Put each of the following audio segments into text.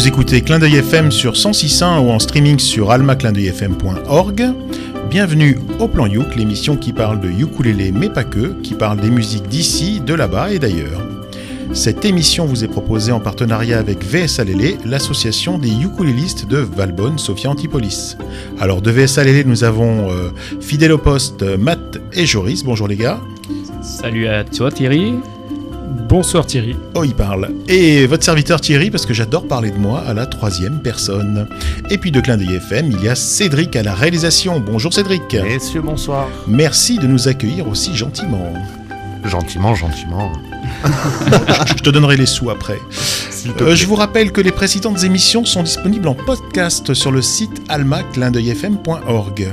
Vous écoutez Clin d'œil FM sur 106.1 ou en streaming sur almaclindeuilfm.org. Bienvenue au Plan Youk, l'émission qui parle de ukulélé mais pas que, qui parle des musiques d'ici, de là-bas et d'ailleurs. Cette émission vous est proposée en partenariat avec VSA Lélé, l'association des ukulélistes de Valbonne, Sophia Antipolis. Alors de VSA Lélé, nous avons euh, fidèle au poste Matt et Joris. Bonjour les gars. Salut à toi Thierry. Bonsoir Thierry. Oh, il parle. Et votre serviteur Thierry, parce que j'adore parler de moi à la troisième personne. Et puis de Clin d'œil FM, il y a Cédric à la réalisation. Bonjour Cédric. Messieurs, bonsoir. Merci de nous accueillir aussi gentiment. Gentiment, gentiment. je te donnerai les sous après. Euh, je vous rappelle que les précédentes émissions sont disponibles en podcast sur le site almaclindeuilfm.org.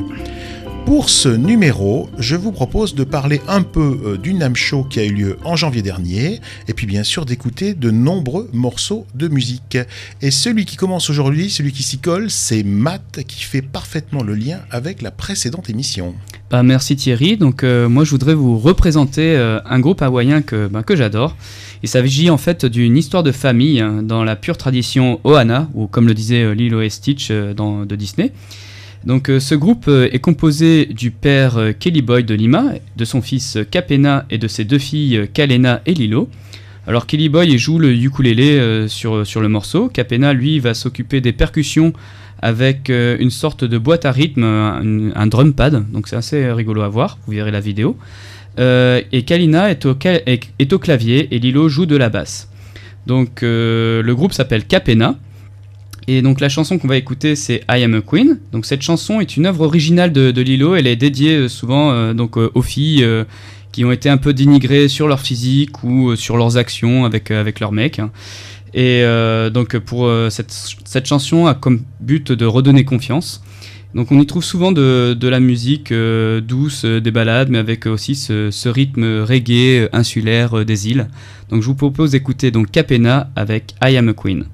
Pour ce numéro, je vous propose de parler un peu euh, du NAM Show qui a eu lieu en janvier dernier, et puis bien sûr d'écouter de nombreux morceaux de musique. Et celui qui commence aujourd'hui, celui qui s'y colle, c'est Matt qui fait parfaitement le lien avec la précédente émission. Bah, merci Thierry. Donc euh, moi je voudrais vous représenter euh, un groupe hawaïen que, bah, que j'adore. Il s'agit en fait d'une histoire de famille hein, dans la pure tradition Ohana, ou comme le disait Lilo et Stitch de Disney. Donc ce groupe est composé du père Kelly Boy de Lima, de son fils Capena et de ses deux filles Kalena et Lilo. Alors Kelly Boy joue le ukulélé sur, le morceau, Capena lui va s'occuper des percussions avec une sorte de boîte à rythme, un, drum pad, donc c'est assez rigolo à voir, vous verrez la vidéo. et Kalina est au, est au, clavier et Lilo joue de la basse. Donc le groupe s'appelle Capena. Et donc la chanson qu'on va écouter c'est I Am a Queen. Donc cette chanson est une œuvre originale de, Lilo. Elle est dédiée souvent donc aux filles qui ont été un peu dénigrées sur leur physique ou sur leurs actions avec avec leurs mecs. Et donc pour cette, cette, chanson a comme but de redonner confiance. Donc on y trouve souvent de, de la musique douce, des balades, mais avec aussi ce, ce rythme reggae insulaire des îles. Donc je vous propose d'écouter donc Capena avec I Am a Queen.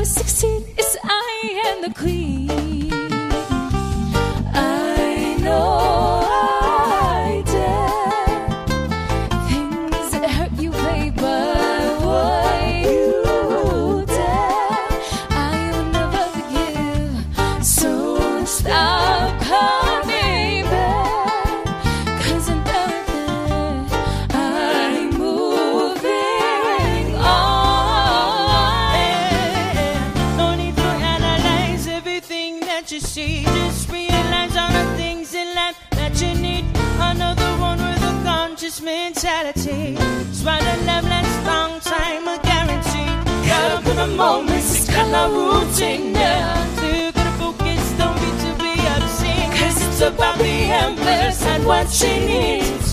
I succeed. Routine now. So you gotta don't be too be out. Cause it's about the empress and what she needs.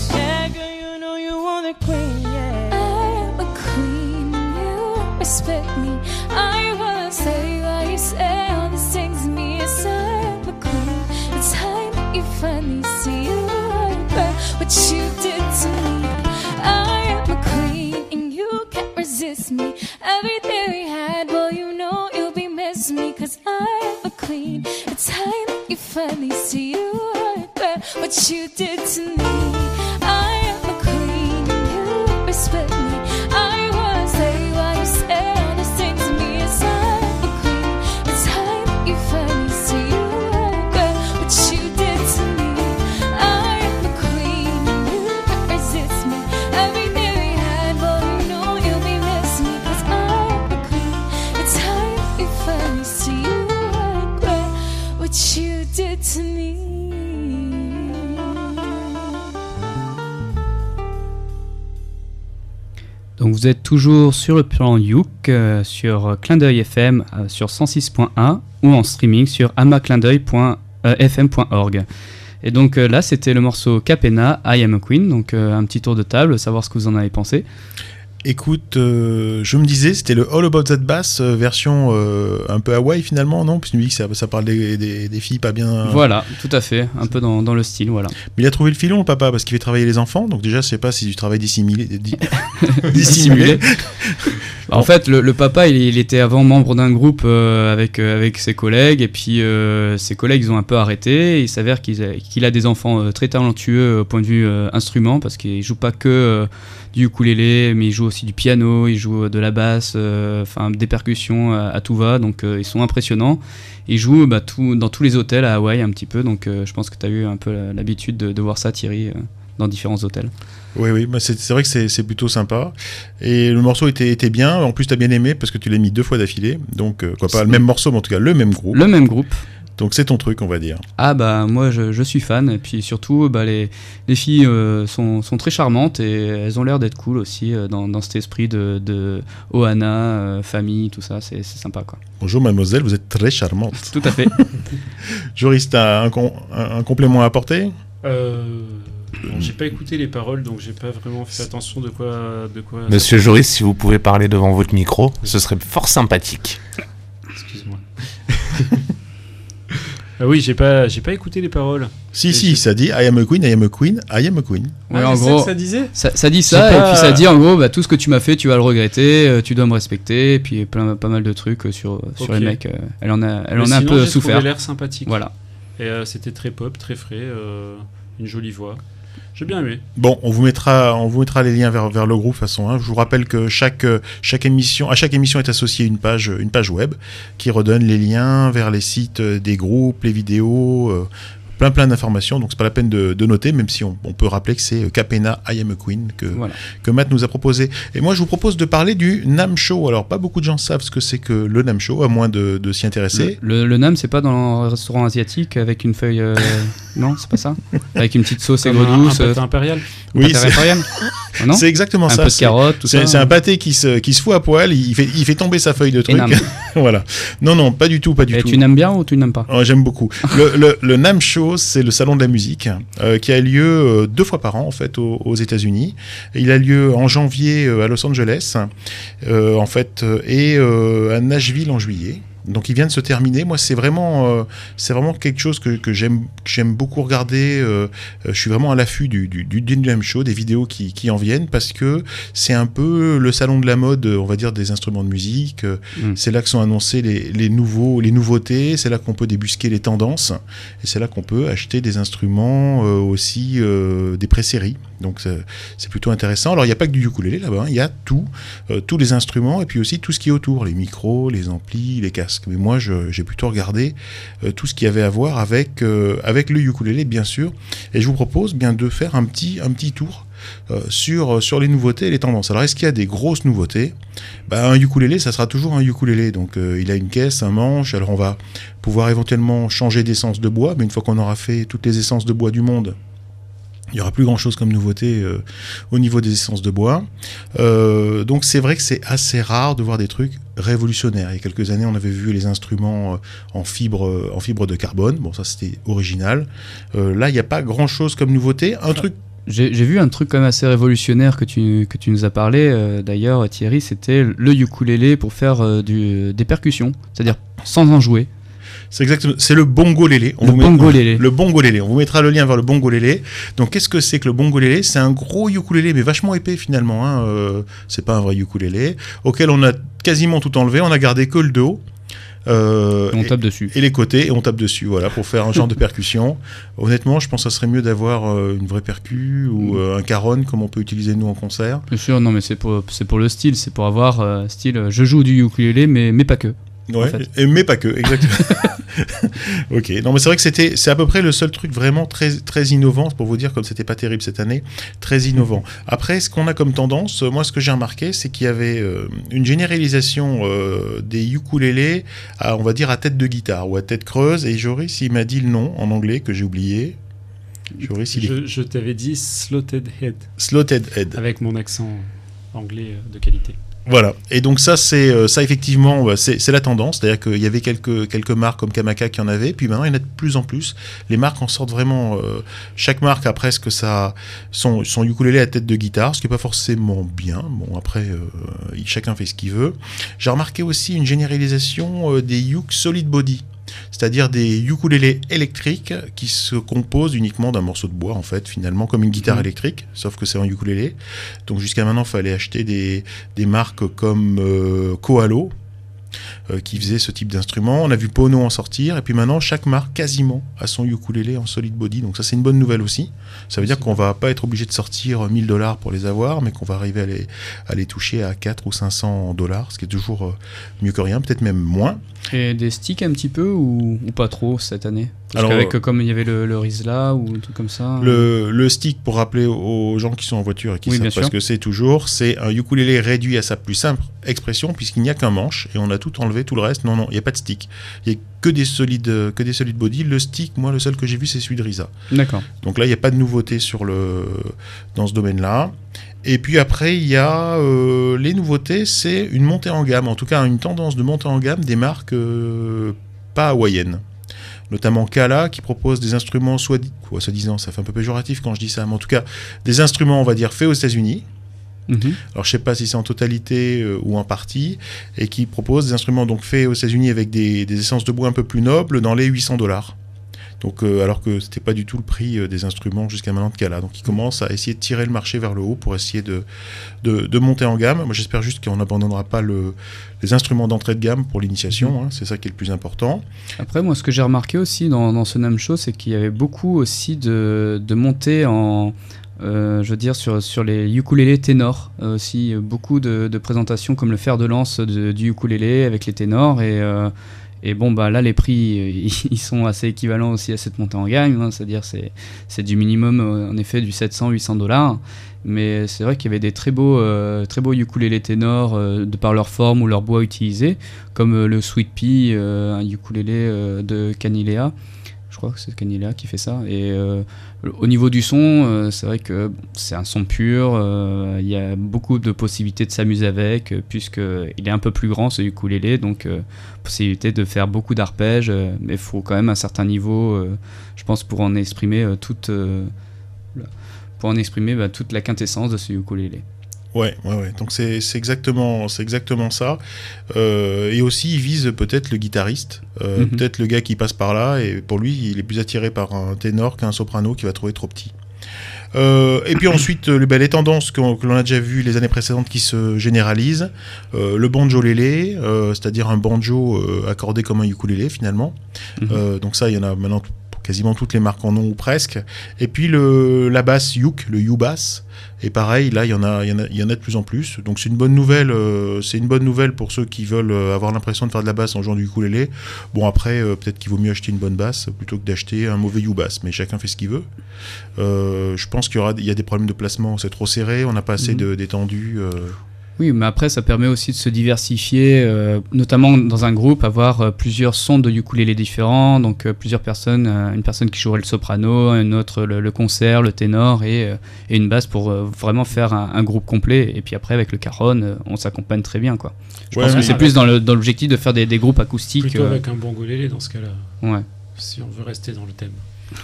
Toujours sur le plan Youk, euh, sur Clin d'œil FM, euh, sur 106.1 ou en streaming sur amaclindeuil.fm.org. Et donc euh, là, c'était le morceau Capena, I Am a Queen. Donc euh, un petit tour de table, savoir ce que vous en avez pensé. Écoute, euh, je me disais, c'était le All About That Bass euh, version euh, un peu Hawaii finalement, non? Parce que tu me dis que ça, ça parle des, des- des filles pas bien. Voilà, tout à fait, un peu dans, dans le style, voilà. Mais il a trouvé le filon, le papa, parce qu'il fait travailler les enfants. Donc déjà, je sais pas si du travail dissimulé. di- dissimulé. En fait, le, le papa, il, il était avant membre d'un groupe avec, avec ses collègues, et puis ses collègues, ils ont un peu arrêté. il s'avère qu'ils a- qu'il a des enfants très talentueux au point de vue instrument, parce qu'il joue pas que du ukulélé, mais il joue aussi du piano, il joue euh, de la basse, euh, enfin des percussions à, à tout va, donc euh, ils sont impressionnants. Il joue bah, tout, dans tous les hôtels à Hawaï un petit peu, donc euh, je pense que tu as eu un peu l'habitude de, de voir ça, Thierry, euh, dans différents hôtels. Oui, oui, bah, c'est vrai que c'est c'est plutôt sympa. Et le morceau était, était bien. En plus, tu as bien aimé parce que tu l'as mis deux fois d'affilée. Donc, euh, quoi, pas le même morceau, mais en tout cas le même groupe. Le même groupe. Donc, c'est ton truc, on va dire. Ah bah moi je, je suis fan et puis surtout bah, les, les filles euh, sont, sont très charmantes et elles ont l'air d'être cool aussi euh, dans, dans cet esprit de, de Ohana, euh, famille, tout ça, c'est c'est sympa quoi. Bonjour, mademoiselle, vous êtes très charmante. Tout à fait. Joris, t'as un, com- un, un complément à apporter? Euh, bon, j'ai pas écouté les paroles, donc j'ai pas vraiment fait attention de quoi. De quoi Monsieur Joris, si vous pouvez parler devant votre micro, ce serait fort sympathique. Excuse-moi. ah oui, j'ai pas, j'ai pas écouté les paroles. Si, Et si, ça dit I am a queen, I am a queen, I am a queen. Ouais, Ah, en gros, que ça disait ça, ça dit ça et pas- puis ça dit en gros bah, tout ce que tu m'as fait tu vas le regretter, euh, tu dois me respecter et puis plein, pas mal de trucs euh, sur, sur les mecs. euh, elle en a, elle Mais en a un peu souffert. trouvé l'air sympathique. Voilà. Et euh, c'était très pop, très frais, euh, une jolie voix. J'ai bien aimé. Bon, on vous mettra, les liens vers, le groupe de façon. hein. Je vous rappelle que chaque, émission, à chaque émission est associée une page, une page web qui redonne les liens vers les sites euh, des groupes, les vidéos, euh, plein plein d'informations. Donc c'est pas la peine de, de noter, même si on, on peut rappeler que c'est euh, Capena I Am a Queen que, Voilà. que Matt nous a proposé. Et moi, je vous propose de parler du Nam Show. Alors, pas beaucoup de gens savent ce que c'est que le Nam Show, à moins de, de s'y intéresser. Le, le, le nam c'est pas dans un restaurant asiatique avec une feuille euh, non c'est pas ça? Avec une petite sauce aigre un, un douce euh, pâté impérial. Oui, pâté c'est c'est exactement un ça. peu de c'est- carottes tout ça C'est c'est un pâté qui se, qui se fout à poil, il fait, il fait tomber sa feuille de truc. Voilà. Non, non, pas du tout, pas du Et tout. tu n'aimes bien ou tu n'aimes pas? Oh, J'aime beaucoup. Le, le, le NAM Show, c'est le salon de la musique euh, qui a lieu euh, deux fois par an en fait aux, aux États-Unis. Il a lieu en janvier euh, à Los Angeles, en fait, et à Nashville en juillet. Donc il vient de se terminer. Moi, c'est vraiment, euh, c'est vraiment quelque chose que, que j'aime, beaucoup regarder. Euh, euh, je suis vraiment à l'affût du, du, Show, des vidéos qui, qui en viennent, parce que c'est un peu le salon de la mode, on va dire, des instruments de musique. Mm. C'est là que sont annoncés les, les nouveaux, les nouveautés. C'est là qu'on peut débusquer les tendances. Et c'est là qu'on peut acheter des instruments euh, aussi des pré-séries. Donc c'est- plutôt intéressant. Alors il n'y a pas que du ukulélé là-bas, hein. il y a tout, tous les instruments et puis aussi tout ce qui est autour, les micros, les amplis, les casques. Mais moi j'ai plutôt regardé euh, tout ce qui avait à voir avec, euh, avec le ukulélé bien sûr. Et je vous propose bien de faire un petit, tour. euh, sur, les nouveautés et les tendances. Alors, est-ce qu'il y a des grosses nouveautés? Bah, Un ukulélé, ça sera toujours un ukulélé. Donc, il a une caisse, un manche. Alors, on va pouvoir éventuellement changer d'essence de bois, mais une fois qu'on aura fait toutes les essences de bois du monde, Il n'y aura plus grand-chose comme nouveauté euh, au niveau des essences de bois. Euh, donc c'est vrai que c'est assez rare de voir des trucs révolutionnaires. Il y a quelques années, on avait vu les instruments euh, en fibre, en fibre de carbone. Bon, ça c'était original. Là, il n'y a pas grand-chose comme nouveauté. Un truc J'ai vu un truc quand même assez révolutionnaire que tu, que tu nous as parlé d'ailleurs Thierry, c'était le ukulélé pour faire des percussions, c'est-à-dire sans en jouer. C'est exactement, c'est le bongolélé. On Le vous met- bongolélé. Le bongolélé. On vous mettra le lien vers le bongolélé. Donc, qu'est-ce que c'est que le bongolélé? C'est un gros ukulélé, mais vachement épais finalement. Hein. Euh, c'est pas un vrai ukulélé, auquel on a quasiment tout enlevé. On a gardé que le dos. Euh, On et- tape dessus. et les côtés et on tape dessus voilà pour faire un genre de percussion honnêtement je pense que ça serait mieux d'avoir euh, une vraie percu ou Mm. euh, un caron comme on peut utiliser nous en concert Bien sûr, non mais c'est pour, c'est pour le style, c'est pour avoir euh, style je joue du ukulélé mais, mais pas que. Ouais, fait. et, mais pas que, exactement. ok, non mais c'est vrai que c'était, c'est à peu près le seul truc vraiment très, très innovant, pour vous dire comme c'était pas terrible cette année, très innovant. Après, ce qu'on a comme tendance, moi ce que j'ai remarqué, c'est qu'il y avait euh, une généralisation euh, des ukulélés, à, on va dire à tête de guitare ou à tête creuse, et Joris il m'a dit le nom en anglais que j'ai oublié. Joris il est Je, je t'avais dit Slotted Head, Slotted Head. avec mon accent anglais euh, de qualité. Voilà. Et donc ça, c'est euh, ça effectivement, c'est la tendance. C'est-à-dire qu'il y avait quelques quelques marques comme Kamaka qui en avaient, puis maintenant il y en a de plus en plus. Les marques en sortent vraiment. euh, chaque marque a presque ça, son son ukulélé à tête de guitare, ce qui est pas forcément bien. Bon après, euh, chacun fait ce qu'il veut. J'ai remarqué aussi une généralisation des uk solid body. C'est-à-dire des ukulélés électriques qui se composent uniquement d'un morceau de bois, en fait, finalement, comme une guitare Mhm. électrique, sauf que c'est un ukulélé. Donc jusqu'à maintenant, il fallait acheter des, des marques comme euh, Koalo, euh, qui faisaient ce type d'instrument. On a vu Pono en sortir, et puis maintenant, chaque marque quasiment a son ukulélé en solid body. Donc ça, c'est une bonne nouvelle aussi. Ça veut dire qu'on va pas être obligé de sortir 1000 dollars pour les avoir, mais qu'on va arriver à les, toucher à 4 ou 500 dollars, ce qui est toujours euh, mieux que rien, peut-être même moins. Et des sticks un petit peu ou, ou pas trop cette année? Alors, qu'avec euh, comme il y avait le, le Rizla ou un truc comme ça. Le, le stick, pour rappeler aux gens qui sont en voiture et qui Oui, savent pas ce que c'est toujours, c'est un ukulélé réduit à sa plus simple expression puisqu'il n'y a qu'un manche et on a tout enlevé, tout le reste. Non, non, il n'y a pas de stick. Il n'y a que des solides, que des solides body. Le stick, moi, le seul que j'ai vu, c'est celui de Risa. D'accord. Donc là, il n'y a pas de nouveauté sur le, dans ce domaine-là. Et puis après, il y a euh, les nouveautés, c'est une montée en gamme, en tout cas une tendance de montée en gamme des marques euh, pas hawaïennes. Notamment Kala qui propose des instruments soit, quoi, soi-disant, ça fait un peu péjoratif quand je dis ça, mais en tout cas des instruments, on va dire, faits aux États-Unis. Mhm. Alors je sais pas si c'est en totalité euh, ou en partie, et qui propose des instruments donc faits aux États-Unis avec des, des essences de bois un peu plus nobles dans les 800 dollars. Donc euh, alors que c'était pas du tout le prix euh, des instruments jusqu'à maintenant de Kala. Donc ils commencent à essayer de tirer le marché vers le haut pour essayer de, de, monter en gamme. Moi j'espère juste qu'on n'abandonnera pas le, les instruments d'entrée de gamme pour l'initiation. hein. c'est ça qui est le plus important. Après, moi, ce que j'ai remarqué aussi dans, dans ce NAM Show, c'est qu'il y avait beaucoup aussi de, de montées en. euh, je veux dire, sur, sur les ukulélés ténors. Aussi, beaucoup de, présentations comme le fer de lance du ukulélé avec les ténors. Et, et bon, bah là, les prix, euh, ils, sont assez équivalents aussi à cette montée en gamme. hein. C'est-à-dire, c'est c'est du minimum, euh, en effet, du 700-800 dollars. Mais c'est vrai qu'il y avait des très beaux, euh, très beaux ukulélés ténors de par leur forme ou leur bois utilisé, comme le Sweet Pea, un ukulélé de Canilea. Je crois que c'est Canilea qui fait ça. Et euh, au niveau du son, euh, c'est vrai que c'est un son pur. euh, Il y a beaucoup de possibilités de s'amuser avec, euh, puisqu'il est un peu plus grand ce ukulélé, donc possibilité de faire beaucoup d'arpèges. mais il faut quand même un certain niveau, je pense, pour en exprimer toute. pour en exprimer bah, toute la quintessence de ce ukulélé. Ouais, ouais, ouais. Donc c'est exactement, c'est exactement ça. Euh, et aussi, il vise peut-être le guitariste, euh, Mhm. peut-être le gars qui passe par là, et pour lui, il est plus attiré par un ténor qu'un soprano qu'il va trouver trop petit. Euh, et puis ensuite, euh, ben, les tendances que l'on a déjà vues les années précédentes qui se généralisent. Euh, le banjo-lélé, euh, c'est-à-dire un banjo accordé comme un ukulélé finalement. Mhm. Donc ça, il y en a maintenant quasiment toutes les marques en ont ou presque. Et puis le, la basse Yuk, le U-Bass. Et pareil, là, il y, en a, il, y en a, il y en a de plus en plus. Donc c'est une bonne nouvelle. euh, c'est une bonne nouvelle pour ceux qui veulent euh, avoir l'impression de faire de la basse en jouant du ukulélé. Bon après, euh, peut-être qu'il vaut mieux acheter une bonne basse plutôt que d'acheter un mauvais U-Bass. Mais chacun fait ce qu'il veut. Euh, je pense qu'il y aura, il y a des problèmes de placement. C'est trop serré. On n'a pas assez Mhm. de d'étendue. Oui, mais après, ça permet aussi de se diversifier, euh, notamment dans un groupe, avoir euh, plusieurs sons de ukulélé différents, donc euh, plusieurs personnes, une personne qui jouerait le soprano, une autre le, le concert, le ténor et, et une basse pour vraiment faire un, un groupe complet. Et puis après, avec le caron, euh, on s'accompagne très bien, quoi. Je Ouais, pense que c'est plus dans l'objectif de faire des, des groupes acoustiques. Plutôt avec un bongolélé dans ce cas-là, ouais. si on veut rester dans le thème.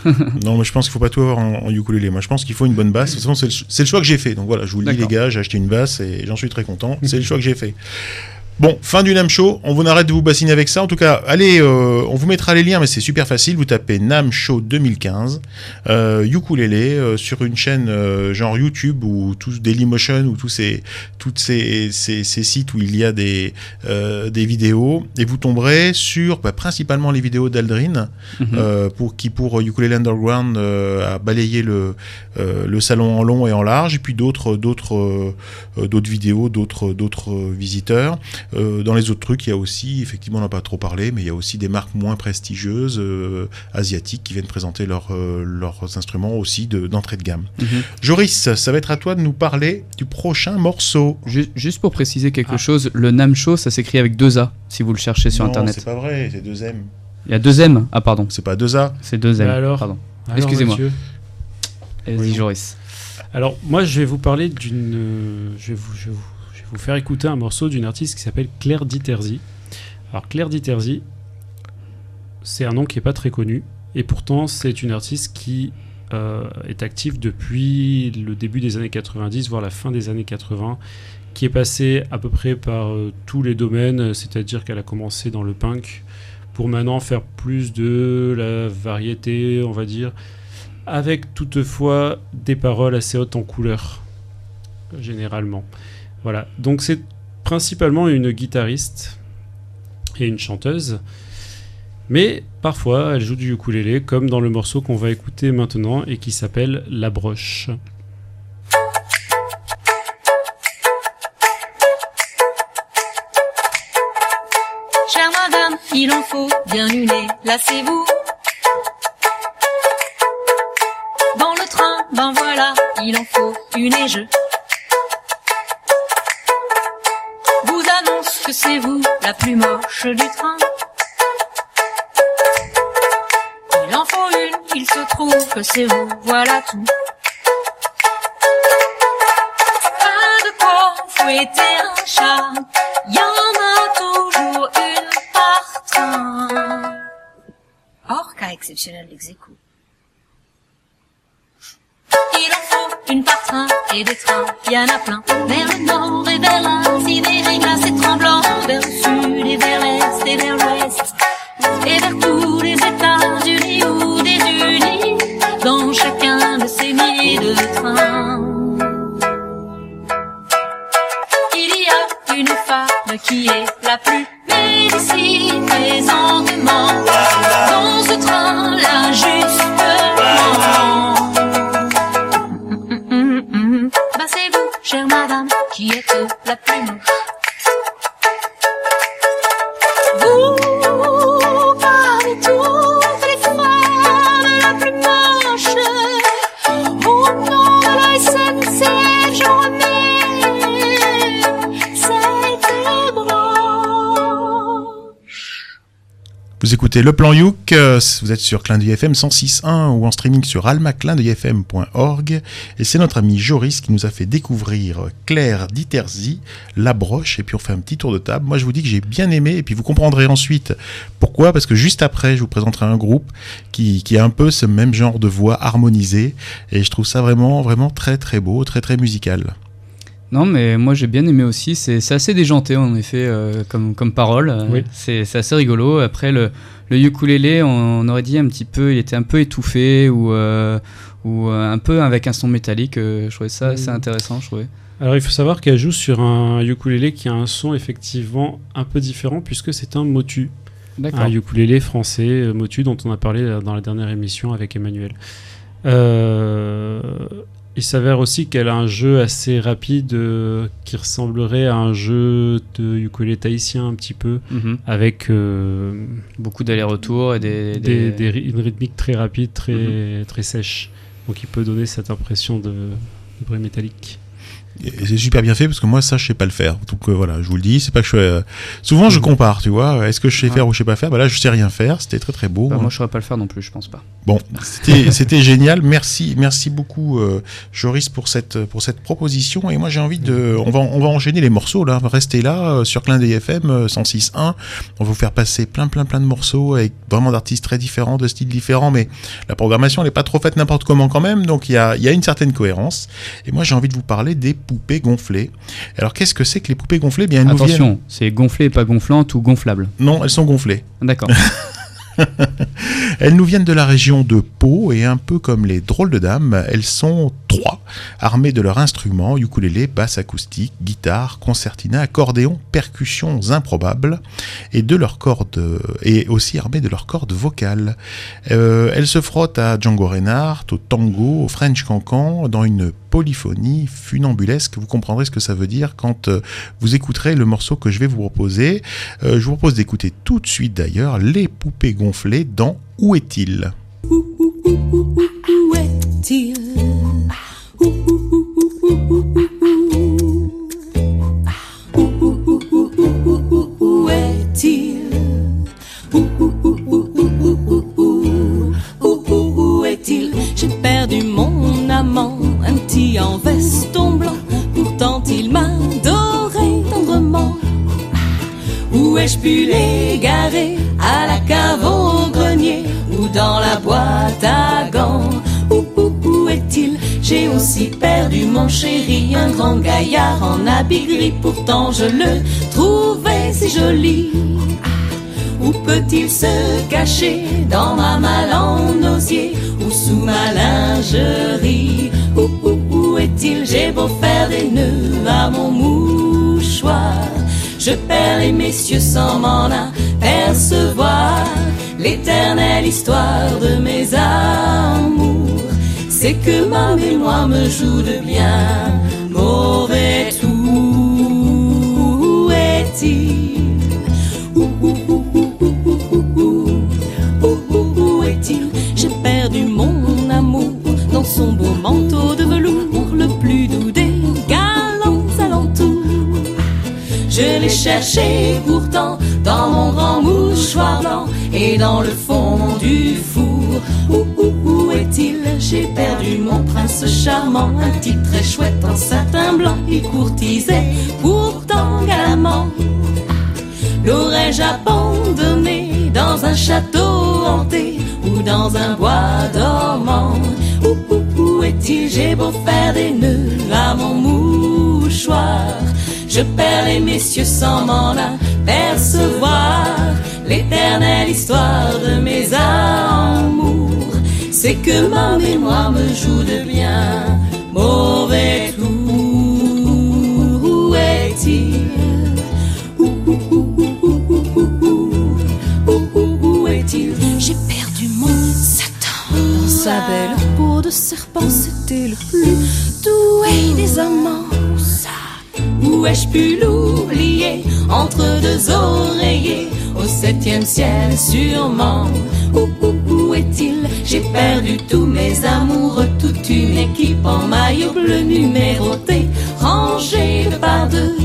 Non, mais je pense qu'il faut pas tout avoir en, en ukulélé. Moi, je pense qu'il faut une bonne basse. De toute façon, c'est le, le choix que j'ai fait. Donc voilà, je vous le dis, les gars, j'ai acheté une basse et j'en suis très content. C'est le choix que j'ai fait. Bon, fin du NAM Show. On vous arrête de vous bassiner avec ça. En tout cas, allez, euh, on vous mettra les liens, mais c'est super facile. Vous tapez NAM Show 2015, euh, ukulélé, euh, sur une chaîne euh, genre YouTube ou tous Dailymotion ou tous ces, toutes ces, ces, ces sites où il y a des, des vidéos. Et vous tomberez sur bah, principalement les vidéos d'Aldrin. Mhm. Pour, qui pour Ukulele Underground a balayé le, le salon en long et en large, et puis d'autres d'autres vidéos, d'autres visiteurs. Euh, dans les autres trucs, il y a aussi, effectivement, on n'a pas trop parlé, mais il y a aussi des marques moins prestigieuses euh, asiatiques qui viennent présenter leurs euh, leurs instruments aussi de- d'entrée de, gamme. Mhm. Joris, ça va être à toi de nous parler du prochain morceau. Ju- Juste pour préciser quelque Ah. chose, le Namcho, ça s'écrit avec deux A, si vous le cherchez sur non, Internet. c'est pas vrai, c'est deux M. Il y a deux M. Ah, pardon. C'est pas deux A. C'est deux M. Bah alors Pardon. Excusez-moi. Vas-y, Voyons. Joris. Alors, moi, je vais vous parler d'une. Je vais vous, je, vais vous, vais vous faire écouter un morceau d'une artiste qui s'appelle Claire Diterzi. Alors, Claire Diterzi, c'est un nom qui n'est pas très connu. Et pourtant, c'est une artiste qui euh, est active depuis le début des années 90, voire la fin des années 80, qui est passée à peu près par euh, tous les domaines, c'est-à-dire qu'elle a commencé dans le punk, pour maintenant faire plus de la variété, on va dire, avec toutefois des paroles assez hautes en couleur, généralement. Voilà, donc c'est principalement une guitariste et une chanteuse, mais parfois elle joue du ukulélé, comme dans le morceau qu'on va écouter maintenant et qui s'appelle La Broche. Chère madame, il en faut bien une lassez-vous. Dans le train, ben voilà, il en faut une et je c'est vous la plus moche du train. Il en faut une, il se trouve que c'est vous, voilà tout. Pas de quoi fouetter un chat, y en a toujours une par train. Hors cas exceptionnel d'exéco. Il en faut une par train et des trains, y en a plein. Vers le nord et vers l'est, sidéré, glacé, tremblant. Vers le sud et vers l'est et vers l'ouest. Et vers tous les États-Unis ou des Unis. Dans chacun de ces milliers de trains. Il y a une femme qui est la plus belle écoutez Le Plan Youk, euh, vous êtes sur Clin FM 106.1 ou en streaming sur almaclindeuilfm.org et c'est notre ami Joris qui nous a fait découvrir Claire Diterzi, La Broche. Et puis on fait un petit tour de table. Moi je vous dis que j'ai bien aimé. Et puis vous comprendrez ensuite pourquoi. Parce que juste après je vous présenterai un groupe qui, qui a un peu ce même genre de voix harmonisée. Et je trouve ça vraiment vraiment très très beau, très très musical. Non, mais moi j'ai bien aimé aussi. C'est assez déjanté en effet euh, comme, comme parole. Euh, Oui. C'est assez rigolo. Après le, le ukulélé, on, on aurait dit un petit peu, il était un peu étouffé ou, euh, ou un peu avec un son métallique. je trouvais ça assez Mm. intéressant. Je trouvais. Alors il faut savoir qu'elle joue sur un ukulélé qui a un son effectivement un peu différent puisque c'est un motu. D'accord. Un ukulélé français, motu, dont on a parlé dans la dernière émission avec Emmanuel. Euh, il s'avère aussi qu'elle a un jeu assez rapide euh, qui ressemblerait à un jeu de ukulélé tahitien un petit peu, Mhm. avec euh, Beaucoup d'allers-retours et des, des, des- des ry- une rythmique très rapide, très, très sèche. Donc il peut donner cette impression de, de bruit métallique. C'est super bien fait parce que moi ça je sais pas le faire. Donc euh, voilà, je vous le dis, c'est pas que je euh, souvent je compare, tu vois, est-ce que je sais faire ou je sais pas faire? Bah là je sais rien faire, c'était très très beau. Bah, hein. moi, je saurais pas le faire non plus, je pense pas. Bon, c'était c'était génial. Merci merci beaucoup euh, Joris pour cette pour cette proposition et moi j'ai envie de on va on va enchaîner les morceaux là, restez là euh, sur Clin des FM euh, 106.1. On va vous faire passer plein plein plein de morceaux avec vraiment d'artistes très différents, de styles différents mais la programmation elle est pas trop faite n'importe comment quand même donc il y a il y a une certaine cohérence. Et moi j'ai envie de vous parler des poupées gonflées. Alors qu'est-ce que c'est que les poupées gonflées? Eh Bien viennent- Attention, c'est gonflé, pas gonflante ou gonflable. Non, elles sont gonflées. D'accord. Elles nous viennent de la région de Pau et un peu comme les drôles de dames, elles sont trois, armées de leurs instruments, ukulélé, basse acoustique, guitare, concertina, accordéon, percussions improbables, et de leurs cordes, et aussi armées de leurs cordes vocales. Euh, elles se frottent à Django Reinhardt, au tango, au French cancan, dans une polyphonie funambulesque. Vous comprendrez ce que ça veut dire quand euh, vous écouterez le morceau que je vais vous proposer. Euh, je vous propose d'écouter tout de suite d'ailleurs les poupées gonflées dans Où est-il? Est-il? Où, un petit en veston blanc. Pourtant il m'adorait tendrement. Où ai-je pu l'égarer À la cave au grenier Ou dans la boîte à gants? Où, où, est-il? J'ai aussi perdu mon chéri Un grand gaillard en habit Pourtant je le trouvais si joli. Où peut-il se cacher dans ma malle en osier? sous ma lingerie. Où, est-il J'ai beau faire des nœuds à mon mouchoir. Je perds les messieurs sans m'en apercevoir. L'éternelle histoire de mes amours, c'est que ma mémoire me joue de bien mauvais tours. Où est-il perdu mon amour dans son beau manteau de velours, le plus doux des galants alentours. Je l'ai cherché pourtant dans mon grand mouchoir blanc et dans le fond du four. Où, où, où est-il? J'ai perdu mon prince charmant, un type très chouette en satin blanc. Il courtisait pourtant galamment. L'aurais-je abandonné dans un château hanté? Dans un bois dormant. Où, est-il J'ai beau faire des nœuds à mon mouchoir. Je perds les messieurs sans m'en apercevoir. L'éternelle histoire de mes amours C'est que ma mémoire me joue de bien. Mauvais tour Satan. Dans sa belle peau de serpent, c'était le plus doué des amants. Où ai-je pu l'oublier? Entre deux oreillers, au septième ciel sûrement. Où, où, où est-il? J'ai perdu tous mes amoureux, toute une équipe en maillot bleu numéroté, rangée de par deux.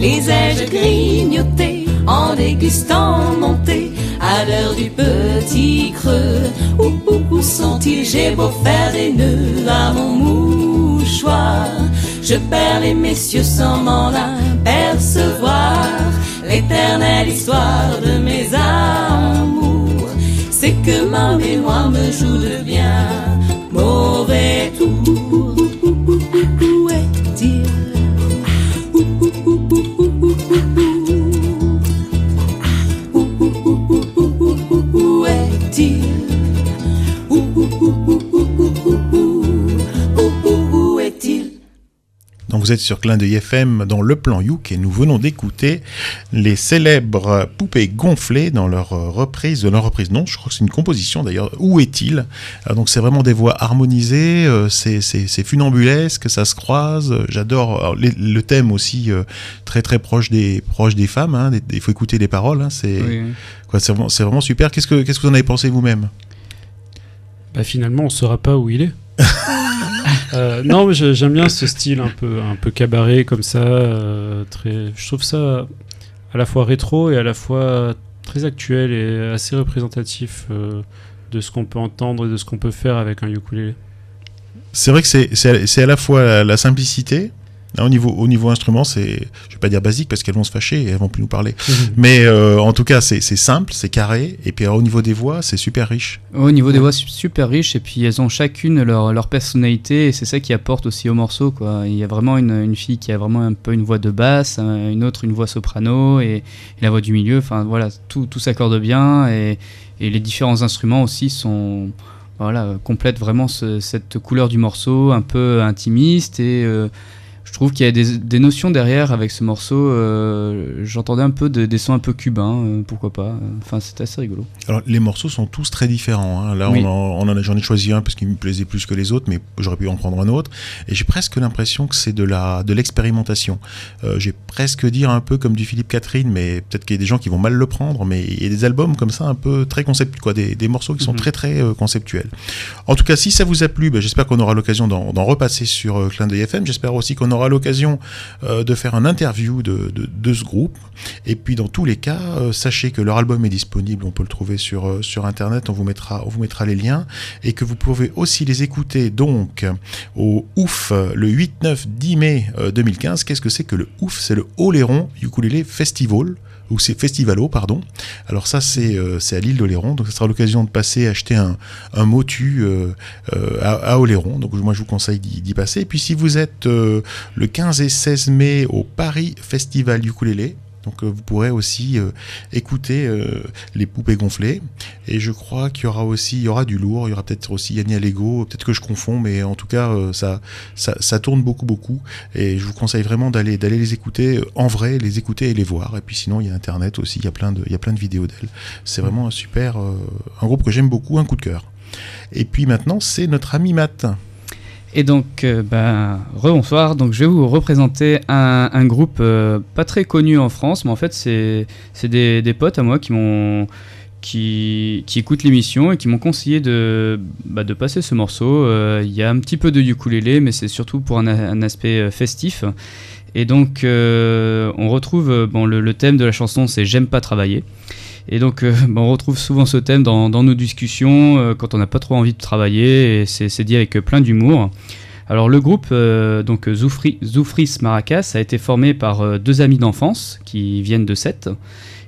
Les ai-je grignotés en dégustant monter à l'heure du petit creux Où, où, sont-ils J'ai beau faire des nœuds à mon mouchoir. Je perds les messieurs sans m'en apercevoir. L'éternelle histoire de mes amours C'est que ma mémoire me joue de bien. Mauvais tour Donc vous êtes sur Clin d'œil FM dans le plan Youk et nous venons d'écouter les célèbres poupées gonflées dans leur euh, reprise, de leur reprise. Non, je crois que c'est une composition d'ailleurs, Où est-il? Alors, Donc c'est vraiment des voix harmonisées, euh, c'est funambulesque, ça se croise, euh, j'adore le thème aussi euh, très très proche des, proche des femmes, hein, il faut écouter les paroles, hein, c'est Oui, vraiment, vraiment super. Qu'est-ce que, qu'est-ce que vous en avez pensé vous-même? Bah finalement, on saura pas où il est. Euh, non, j'aime bien ce style un peu, un peu cabaret comme ça. euh, très, je trouve ça à la fois rétro et à la fois très actuel et assez représentatif euh, de ce qu'on peut entendre et de ce qu'on peut faire avec un ukulélé. C'est vrai que c'est- à la fois la simplicité. Hein, au, niveau, au niveau instrument, c'est, je vais pas dire basique parce qu'elles vont se fâcher et elles vont plus nous parler. Mais euh, en tout cas, c'est c'est simple, c'est carré. Et puis alors, au niveau des voix, c'est super riche. Au niveau des voix, su- super riche, et puis elles ont chacune leur, leur personnalité, et c'est ça qui apporte aussi au morceau. Quoi. Il y a vraiment une, une fille qui a vraiment un peu une voix de basse, un- une autre une voix soprano, et, et la voix du milieu. Enfin voilà, tout, tout s'accorde bien, et, et les différents instruments aussi sont. Voilà, complètent vraiment ce- cette couleur du morceau, un peu intimiste, et euh, je trouve qu'il y a des, des notions derrière avec ce morceau. euh, J'entendais un peu de- des sons un peu cubains, euh, pourquoi pas. Enfin, c'était assez rigolo. Alors, les morceaux sont tous très différents. hein. Là, Oui. on on j'en ai choisi un parce qu'il me plaisait plus que les autres, mais j'aurais pu en prendre un autre. Et j'ai presque l'impression que c'est de la, de l'expérimentation. Euh, j'ai presque dire un peu comme du Philippe Catherine, mais peut-être qu'il y a des gens qui vont mal le prendre. Mais il y a des albums comme ça, un peu très concept, quoi, des, des morceaux qui sont Mhm. très très euh, conceptuels. En tout cas, si ça vous a plu, ben, j'espère qu'on aura l'occasion d'en, repasser sur euh, Clin d'œil FM. J'espère aussi qu'on aura l'occasion euh, de faire un interview de, ce groupe. Et puis dans tous les cas, euh, sachez que leur album est disponible, on peut le trouver sur, euh, sur internet, on vous, mettra, on vous mettra les liens, et que vous pouvez aussi les écouter donc au OUF le 8, 9, 10 mai euh, 2015. Qu'est-ce que c'est que le OUF? C'est le Oléron Ukulele Festival ou c'est Festivalo, pardon. Alors ça, c'est euh, à l'île d'Oléron, donc ça sera l'occasion de passer acheter un, motu euh, euh, à, Oléron. Donc moi, je vous conseille d'y passer. Et puis si vous êtes le 15 et 16 mai au Paris Festival Ukulélé, donc euh, vous pourrez aussi euh, écouter euh, les poupées gonflées. Et je crois qu'il y aura aussi, il y aura du lourd, il y aura peut-être aussi Yanni Allego, peut-être que je confonds, mais en tout cas ça, ça, tourne beaucoup beaucoup. Et je vous conseille vraiment d'aller d'aller les écouter en vrai, les écouter et les voir. Et puis sinon il y a Internet aussi, il y a plein de, vidéos d'elles. C'est vraiment un super, un groupe que j'aime beaucoup, un coup de cœur. Et puis maintenant c'est notre ami Matt. Et donc, euh, ben, rebonsoir. Donc, je vais vous représenter un, groupe euh, pas très connu en France, mais en fait, c'est des, potes à moi qui m'ont qui, écoutent l'émission et qui m'ont conseillé de, bah, passer ce morceau. Euh, Il y a un petit peu de ukulélé, mais c'est surtout pour un, aspect festif. Et donc, on retrouve le thème de la chanson, c'est J'aime pas travailler. Et donc, euh, bah, on retrouve souvent ce thème dans, nos discussions euh, quand on n'a pas trop envie de travailler, et c'est dit avec euh, plein d'humour. Alors, le groupe, donc Zoufri, Zoufris Maracas, a été formé par deux amis d'enfance qui viennent de Sète.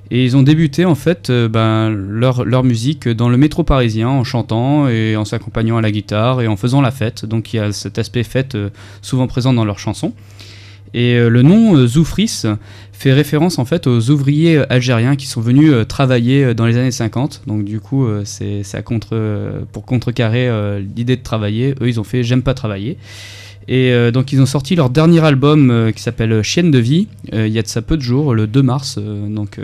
Et ils ont débuté en fait ben, leur, musique dans le métro parisien en chantant et en s'accompagnant à la guitare et en faisant la fête. Donc il y a cet aspect fête souvent présent dans leurs chansons. Et euh, le nom euh, Zoufris fait référence en fait aux ouvriers euh, algériens qui sont venus travailler dans les années 50. Donc du coup, c'est contre, pour contrecarrer l'idée de travailler. Eux, ils ont fait J'aime pas travailler. Et donc ils ont sorti leur dernier album qui s'appelle Chienne de vie. il y a de ça peu de jours, le 2 mars. donc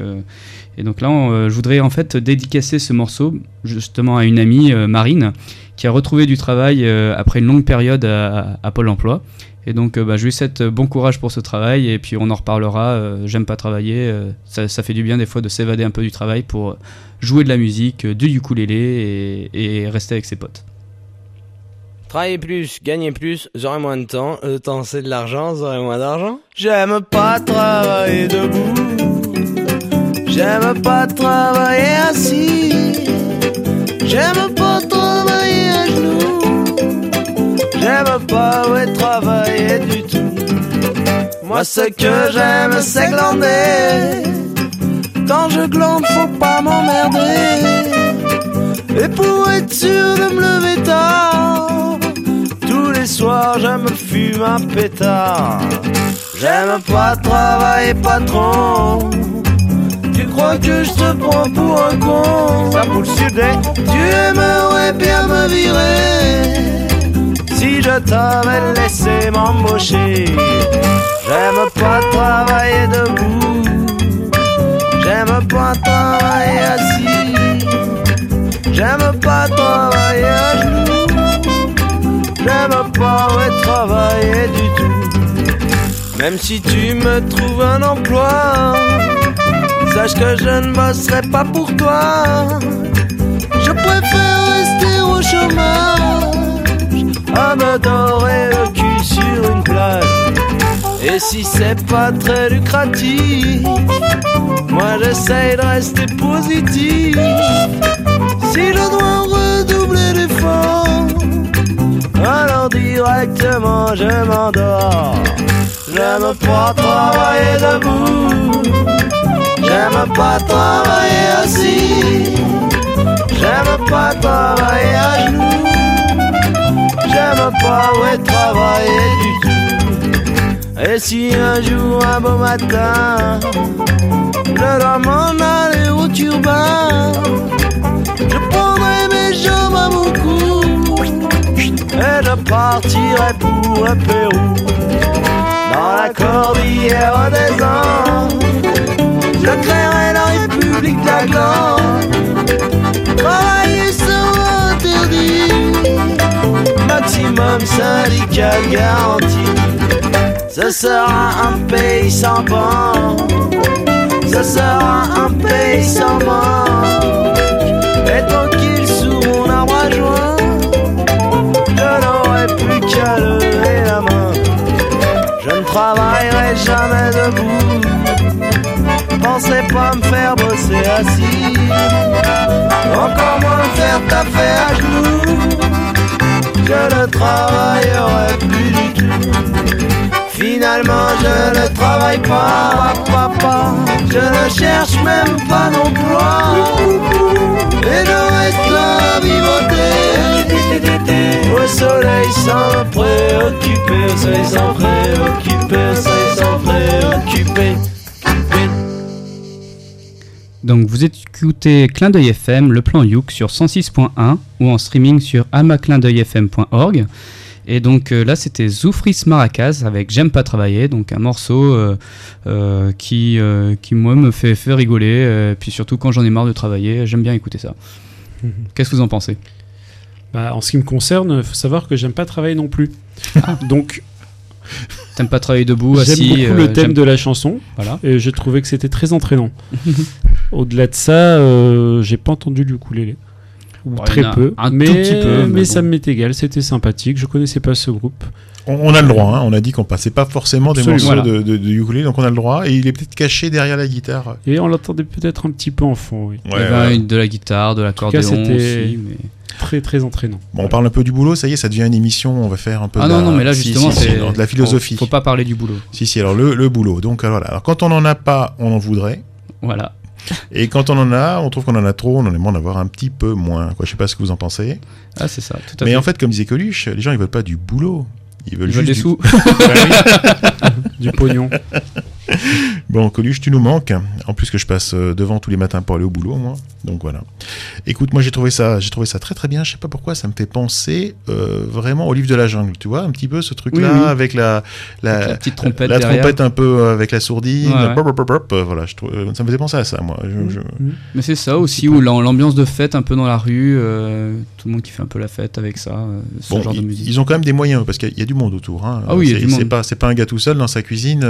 et donc là, je voudrais en fait dédicacer ce morceau justement à une amie, Marine, qui a retrouvé du travail après une longue période à Pôle Emploi. Et donc, euh, bah, je lui souhaite euh, bon courage pour ce travail et puis on en reparlera. euh, J'aime pas travailler, ça, fait du bien des fois de s'évader un peu du travail pour jouer de la musique, du ukulélé et, et rester avec ses potes. Travailler plus, gagner plus, j'aurai moins de temps. Le temps c'est de l'argent, j'aurai moins d'argent. J'aime pas travailler debout. J'aime pas travailler assis. J'aime pas travailler à genoux. J'aime pas ouais, travailler du tout. Moi ce que j'aime c'est glander. Quand je glande faut pas m'emmerder. Et pour être sûr de me lever tard, tous les soirs je me fume un pétard. J'aime pas travailler patron. Tu crois que je te prends pour un con? Ça pour le sud, Tu aimerais bien me virer Si je t'avais laissé m'embaucher J'aime pas travailler debout. J'aime pas travailler assis. J'aime pas travailler à genoux. J'aime pas travailler du tout. Même si tu me trouves un emploi Sache que je ne bosserai pas pour toi. Je préfère à me dorer le cul sur une plage. Et si c'est pas très lucratif, moi j'essaye de rester positif. Si je dois redoubler d'efforts, alors directement je m'endors. J'aime pas travailler debout, j'aime pas travailler assis, j'aime pas travailler à genoux, j'aime pas ouais travailler du tout. Et si un jour, un beau matin, je dois m'en aller au turbin, je prendrai mes jambes à mon cou et je partirai pour un Pérou. Dans la cordillère des Andes, je créerai la République de la Grande. Travailler sans interdit, maximum syndical garanti. Ce sera un pays sans banque, ce sera un pays sans manque. Et tranquille sous mon arbre joint, je n'aurai plus qu'à lever la main. Je ne travaillerai jamais debout. Pensez pas me faire bosser assis. Encore moins me faire taffer à genoux. Je ne travaillerai plus du tout. Finalement, je ne travaille pas, papa. Je ne cherche même pas d'emploi. Et je reste là vivoter. Au soleil sans préoccuper, soleil sans préoccuper, soleil sans préoccuper. Donc vous écoutez Clin d'œil FM, le plan Youk sur 106.1 ou en streaming sur amaclindeuilfm.org. Et donc euh, là c'était Zoufris Maracas avec J'aime pas travailler, donc un morceau euh, euh, qui, qui moi me fait, fait rigoler, puis surtout quand j'en ai marre de travailler, j'aime bien écouter ça. Qu'est-ce que vous en pensez? Bah, en ce qui me concerne, il faut savoir que j'aime pas travailler non plus. Donc, T'aimes pas travailler debout, j'aime assis beaucoup euh, le thème j'aime- de la chanson Voilà. et j'ai trouvé que c'était très entraînant. Au-delà de ça, euh, j'ai pas entendu du ukulélé. Ou très peu. un tout mais petit peu, mais mais ça bon. m'est égal, c'était sympathique. Je connaissais pas ce groupe. On, on a le droit, hein, on a dit qu'on passait pas forcément des Absolument. morceaux Voilà. de, de, de ukulélé, donc on a le droit. Et il est peut-être caché derrière la guitare. Et on l'entendait peut-être un petit peu en fond, oui. Il y avait de la guitare, de l'accordéon c'était- aussi. mais- Très très entraînant. Bon, on parle un peu du boulot, ça y est, ça devient une émission, on va faire un peu Ah de non, la- non, mais là si, justement, si, si, c'est. non, de la philosophie. Faut, faut pas parler du boulot. Si, si, alors le, le boulot. Donc euh, voilà. Alors quand on n'en a pas, on en voudrait. Voilà. Et quand on en a, on trouve qu'on en a trop, on en aimerait en avoir un petit peu moins. Quoi. Je sais pas ce que vous en pensez. Ah, c'est ça, tout à Mais fait. en fait, comme disait Coluche, les gens ils veulent pas du boulot. Ils veulent Ils veulent juste des du- sous. Du pognon. Bon, Coluche, tu nous manques. En plus que je passe euh, devant tous les matins pour aller au boulot, moi. Donc voilà. Écoute, moi j'ai trouvé ça, j'ai trouvé ça très très bien. Je sais pas pourquoi, ça me fait penser euh, vraiment au livre de la jungle. Tu vois, un petit peu ce truc-là Oui, oui. avec la la, Avec la petite trompette la derrière. trompette un peu euh, avec la sourdine. Ouais, ouais. Voilà, je trouve, ça me faisait penser à ça, moi. Je- je- Mais c'est ça aussi, où l'am- l'ambiance de fête un peu dans la rue, euh, tout le monde qui fait un peu la fête avec ça, euh, ce Bon, genre de ils, musique. ils ont quand même des moyens parce qu'il y a du monde autour. hein. Ah oui, C'est- pas, c'est pas un gars tout seul dans sa cuisine.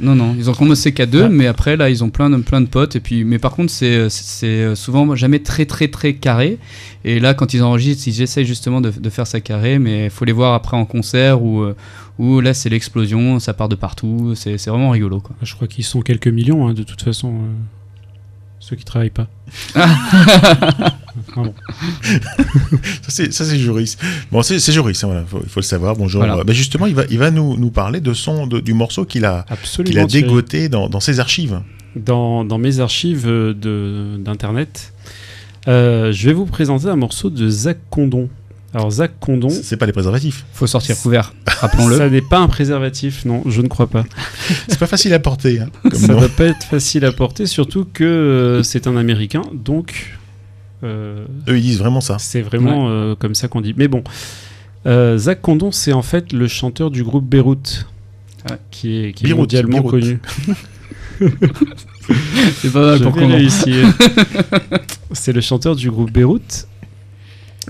Non, non, ils ont commencé qu'à deux, Ouais. mais après, là, ils ont plein de, plein de potes. Et puis, mais par contre, c'est c'est souvent jamais très, très, très carré. Et là, quand ils enregistrent, ils essayent justement de, de faire ça carré, mais il faut les voir après en concert où, euh, où là, c'est l'explosion, ça part de partout. C'est c'est vraiment rigolo, quoi. Je crois qu'ils sont quelques millions, hein, de toute façon, euh, ceux qui travaillent pas. Ah bon. Ça, c'est, ça, c'est Joris. Bon, c'est, c'est Joris, hein, voilà, faut- il faut le savoir. Bonjour. Voilà. Justement, il va, il va nous, nous parler de son, de- du morceau qu'il a, Absolument. qu'il a dégoté dans, dans ses archives. dans, dans mes archives euh, de- d'internet, euh, je vais vous présenter un morceau de Zach Condon. Alors Zach Condon, C'est pas les préservatifs. Faut sortir couvert, rappelons-le. ça n'est pas un préservatif, non, je ne crois pas. C'est pas facile à porter. hein, comme ça nom. va pas être facile à porter, surtout que euh, c'est un Américain, donc euh, Eux, ils disent vraiment ça. c'est vraiment euh, comme ça qu'on dit. Mais bon, euh, Zach Condon, c'est en fait le chanteur du groupe Beyrouth, Ouais. qui est, qui est mondialement Beyrouth. connu. C'est pas mal pour. C'est le chanteur du groupe Beyrouth,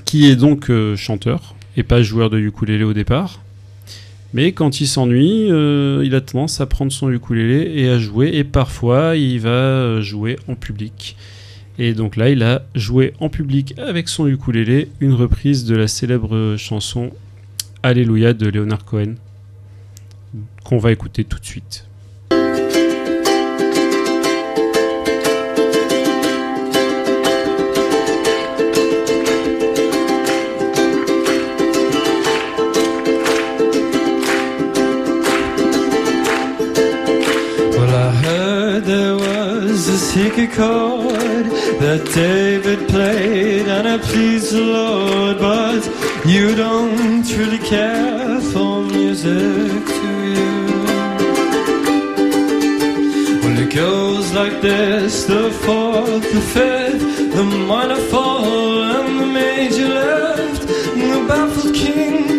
qui est donc euh, chanteur et pas joueur de ukulélé au départ. Mais quand il s'ennuie, euh, il a tendance à prendre son ukulélé et à jouer. Et parfois, il va euh, jouer en public. Et donc là, il a joué en public avec son ukulélé une reprise de la célèbre chanson Alléluia de Leonard Cohen, qu'on va écouter tout de suite. Was a secret chord that David played, and it pleased the Lord. But you don't really care for music, do you? Well, it goes like this: the fourth, the fifth, the minor fall, and the major left. And the baffled king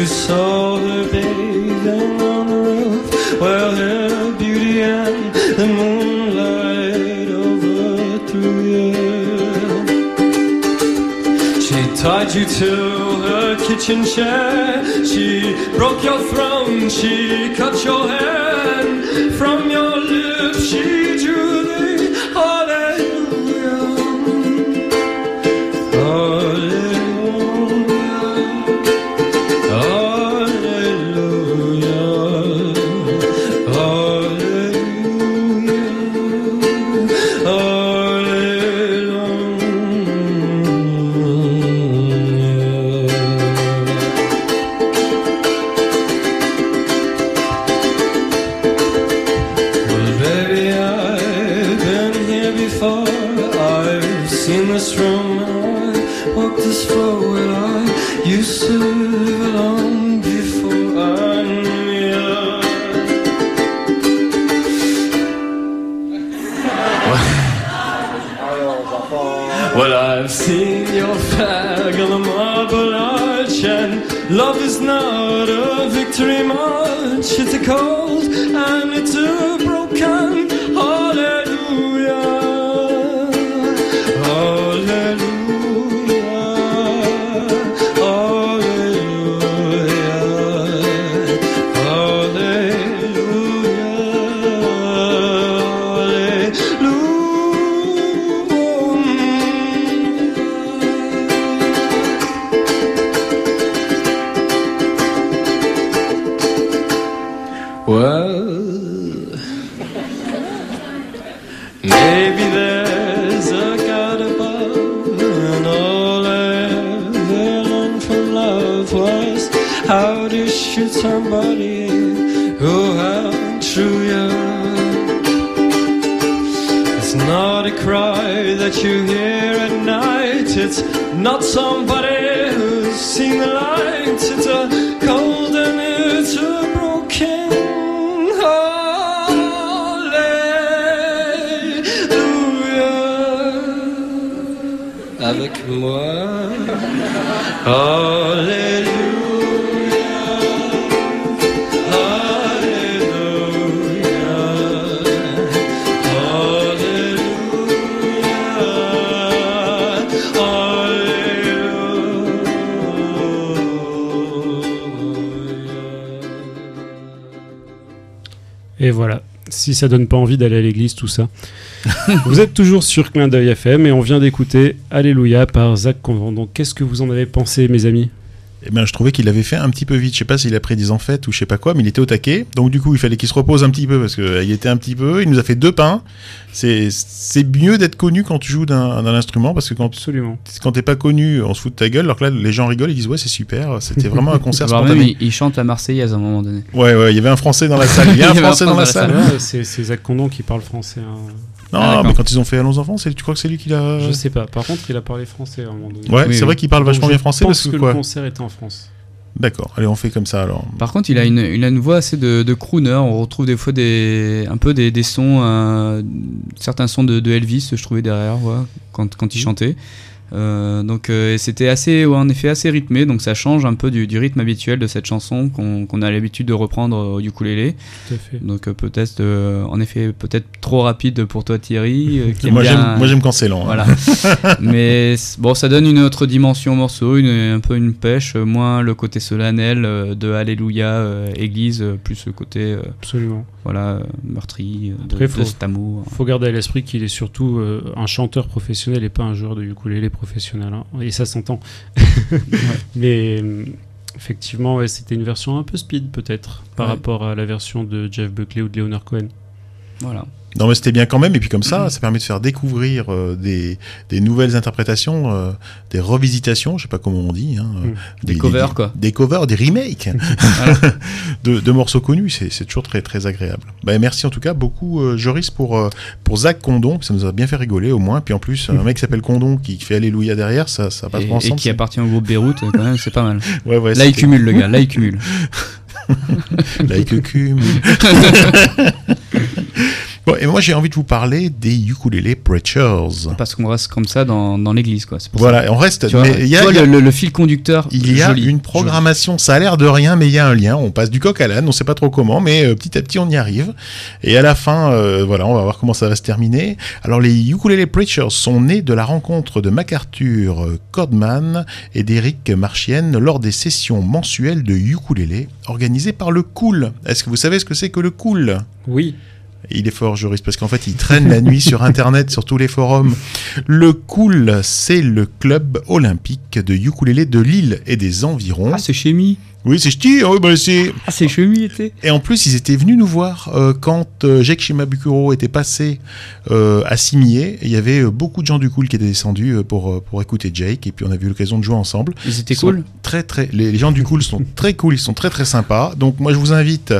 You saw her bathing on the roof, while her beauty and the moonlight overthrew you. She tied you to her kitchen chair. She broke your throne. She cut your hair. From your lips, she not somebody who's seen the light. It's a cold and it's a broken Alléluia. Avec moi. Alléluia. Et voilà. Si ça donne pas envie d'aller à l'église, tout ça. vous êtes toujours sur Clin d'œil FM et on vient d'écouter Alléluia par Zach Convent. Donc, qu'est-ce que vous en avez pensé, mes amis? Eh ben, je trouvais qu'il avait fait un petit peu vite. Je sais pas s'il a pris des enfêtes ou je sais pas quoi, mais il était au taquet. Donc du coup, il fallait qu'il se repose un petit peu parce qu'il était un petit peu. Il nous a fait deux pains. C'est c'est mieux d'être connu quand tu joues d'un d'un instrument parce que quand Absolument. quand t'es pas connu, on se fout de ta gueule. Alors que là, les gens rigolent, ils disent ouais, c'est super. C'était vraiment un concert même, spontané. il, il chante la Marseillaise à un moment donné. Ouais, ouais, il y avait un Français dans la salle. Il y a un Français dans la salle. c'est Zach Condon qui parle français. hein. Non, Ah, d'accord. mais quand ils ont fait Allons enfants, c'est- tu crois que c'est lui qui l'a. Je sais pas. Par contre, il a parlé français à un moment donné. Ouais, Oui, c'est oui. vrai qu'il parle vachement Donc, bien français parce que, que quoi le concert était en France. D'accord, allez, on fait comme ça alors. Par contre, il a une, il a une voix assez de, de crooner. On retrouve des fois des, un peu des, des sons, euh, certains sons de, de Elvis, je trouvais derrière, quand, quand il chantait. Euh, donc euh, c'était assez, ouais, en effet assez rythmé, donc ça change un peu du, du rythme habituel de cette chanson qu'on a l'habitude de reprendre au ukulélé. Tout à fait. Donc euh, peut-être, euh, en effet, peut-être trop rapide pour toi Thierry. euh, qui Moi, j'aime moi, j'aime quand c'est lent. hein. Voilà. Mais bon, ça donne une autre dimension au morceau, une, un peu une pêche, moins le côté solennel de Alléluia, euh, Église, plus le côté euh, Absolument. voilà meurtri de, Après, de faut- cet amour. faut garder à l'esprit qu'il est surtout euh, un chanteur professionnel et pas un joueur de ukulélé professionnel. Hein. Et ça s'entend. Mais euh, effectivement, ouais, c'était une version un peu speed peut-être par Ouais. rapport à la version de Jeff Buckley ou de Leonard Cohen. Voilà. Non, mais c'était bien quand même. Et puis comme ça, ça permet de faire découvrir euh, des, des nouvelles interprétations, euh, des revisitations, je sais pas comment on dit. hein, euh, Mm. Des covers, quoi. Des covers, des remakes de, de morceaux connus. C'est c'est toujours très, très agréable. Bah, merci en tout cas beaucoup, euh, Joris, pour, euh, pour Zach Condon. Ça nous a bien fait rigoler au moins. Puis en plus, un mec qui s'appelle Condon qui fait Alléluia derrière, ça, ça passe Et, pas et ensemble. qui appartient au groupe Beyrouth, euh, quand même, c'est pas mal. Ouais, ouais, là, il cumule, le gars, là, il cumule. Like cumule. Bon, et moi j'ai envie de vous parler des ukulele preachers. Parce qu'on reste comme ça dans, dans l'église, quoi. Pour Voilà, ça. on reste. Tu vois, mais il y a, tu vois il y a- le, le- le fil conducteur. il y a joli, une programmation, ça a l'air de rien, mais il y a un lien. On passe du coq à l'âne, on sait pas trop comment, mais euh, petit à petit on y arrive. Et à la fin, euh, voilà, on va voir comment ça va se terminer. Alors les ukulele preachers sont nés de la rencontre de MacArthur Codman et d'Eric Marchienne lors des sessions mensuelles de ukulélé organisées par le Cool. Est-ce que vous savez ce que c'est que le Cool? Oui. Il est fort, juriste, parce qu'en fait, il traîne la nuit sur Internet, sur tous les forums. Le Cool, c'est le club olympique de ukulélé de Lille et des environs. Ah, c'est Chémy. Oui, c'est ch'ti, oui, bah, c'est... Ah, c'est était. Et en plus, ils étaient venus nous voir euh, quand euh, Jacques Shimabukuro était passé euh, à Cimier. Il y avait euh, beaucoup de gens du Cool qui étaient descendus euh, pour, pour écouter Jake, et puis on a eu l'occasion de jouer ensemble. Ils étaient Ils cool. Très, très, les, les gens du Cool sont très cool, ils sont très très sympas. Donc moi je vous invite,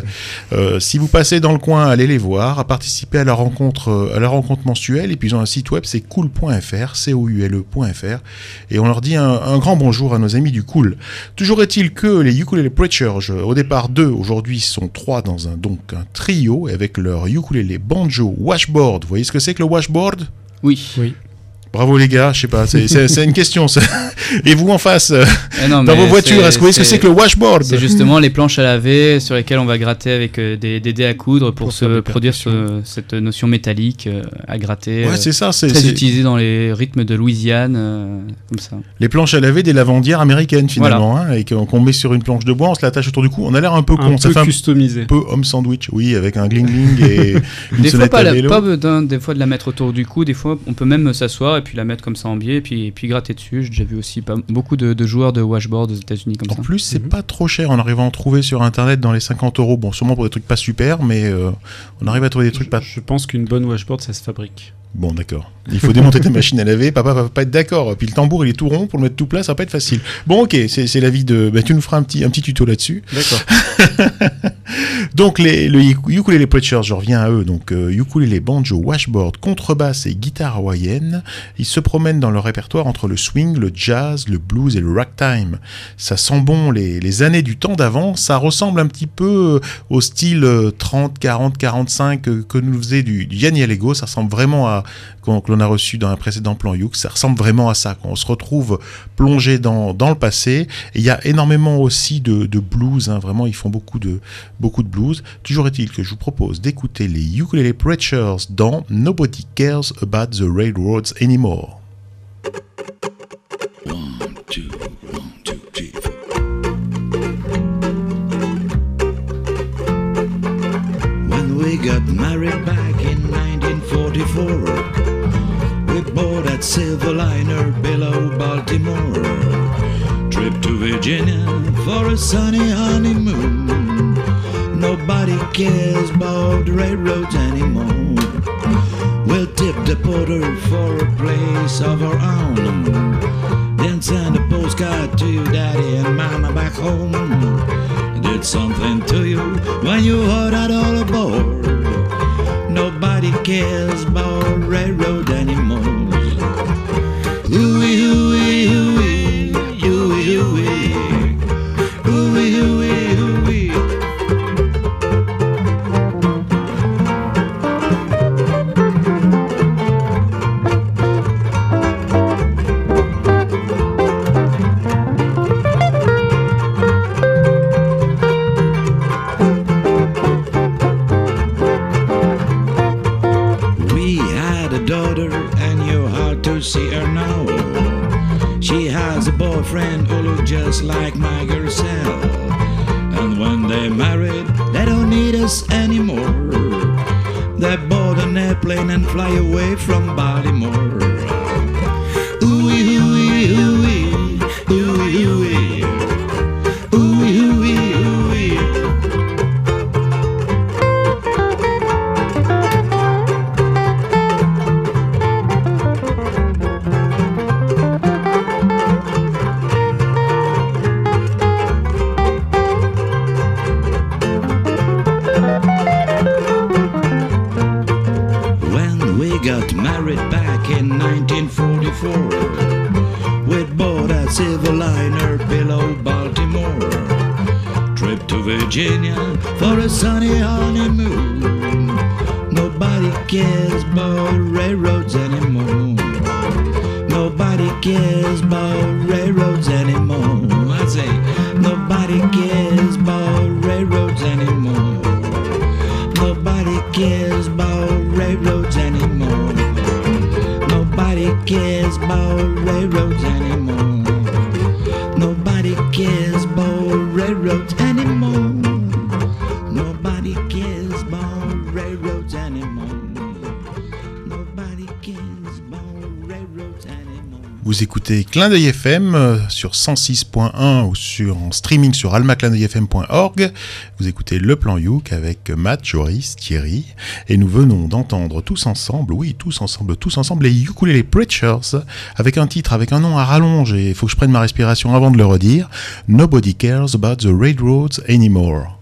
si vous passez dans le coin, à aller les voir, à participer à la rencontre, à la rencontre mensuelle. Et puis ils ont un site web, c'est cool.fr, c o u l e.fr, et on leur dit un, un grand bonjour à nos amis du Cool. Toujours est-il que les ukulele preachers, au départ deux, aujourd'hui sont trois dans un donc un trio avec leur ukulele banjo washboard. Vous voyez ce que c'est que le washboard? Oui. Oui. Bravo les gars, je sais pas, c'est- une question. ça. Et vous en face, euh, Eh non, dans vos voitures, est-ce que vous voyez ce que c'est que le washboard C'est justement les planches à laver sur lesquelles on va gratter avec euh, des, des dés à coudre pour, se produire ce- cette notion métallique euh, à gratter. Ouais, c'est ça, c'est très utilisé dans les rythmes de Louisiane, euh, comme ça. les planches à laver des lavandières américaines finalement, hein, et qu'on met sur une planche de bois, on se l'attache autour du cou. On a l'air un peu con, Un ça peu fait un customisé. peu homme sandwich, oui, avec un gling gling et une Des fois, pas, à la- pas besoin des fois de la mettre autour du cou. Des fois, on peut même s'asseoir et puis la mettre comme ça en biais et puis, et puis gratter dessus. J'ai déjà vu aussi pas, beaucoup de, de joueurs de washboard aux États-Unis comme En ça. plus, c'est Mhm. pas trop cher. On arrive à en trouver sur internet dans les 50 euros. Bon, sûrement pour des trucs pas super, mais euh, on arrive à trouver des trucs Je, pas. je pense qu'une bonne washboard, ça se fabrique. Bon, d'accord. Il faut démonter ta machine à laver. Papa va pas être d'accord. Puis le tambour, il est tout rond. Pour le mettre tout plat, ça va pas être facile. Bon, ok, c'est c'est l'avis de. Bah, tu nous feras un petit, un petit tuto là-dessus. D'accord. Donc les, le uk- ukulele preachers, je reviens à eux. Donc euh, ukulele, banjo, washboard, contrebasse et guitare hawaïenne. Ils se promènent dans leur répertoire entre le swing, le jazz, le blues et le ragtime. Ça sent bon les, années du temps d'avant. Ça ressemble un petit peu euh, au style euh, 30, 40, 45 euh, que nous faisait du, du Yanni Allego. Ça ressemble vraiment à qu'on- l'on a reçu dans un précédent plan Youk. Ça ressemble vraiment à ça. On se retrouve plongé dans, dans le passé. Il y a énormément aussi de, de blues. hein. Vraiment, ils font beaucoup de beaucoup de blues. Toujours est-il que je vous propose d'écouter les Ukulele Preachers dans Nobody Cares About the Railroads Anymore. When we got married back in 1944, bought that silver liner below Baltimore. Trip to Virginia for a sunny honeymoon. Nobody cares about the railroads anymore. We'll tip the porter for a place of our own. Then send a postcard to your daddy and mama back home. Did something to you when you heard that all aboard. Nobody cares about railroad anymore. Hooey, hooey, friend who look just like my girl. And when they married, they don't need us anymore. They bought an airplane and fly away from Baltimore. codziennie Vous écoutez Clin d'œil FM euh, sur 106.1 ou sur en streaming sur almaclindeuilfm.org. Vous écoutez Le Plan Youk avec Matt, Joris, Thierry et nous venons d'entendre tous ensemble, oui tous ensemble, tous ensemble les Ukulele Preachers avec un titre, avec un nom à rallonge et il faut que je prenne ma respiration avant de le redire. Nobody cares about the railroads anymore.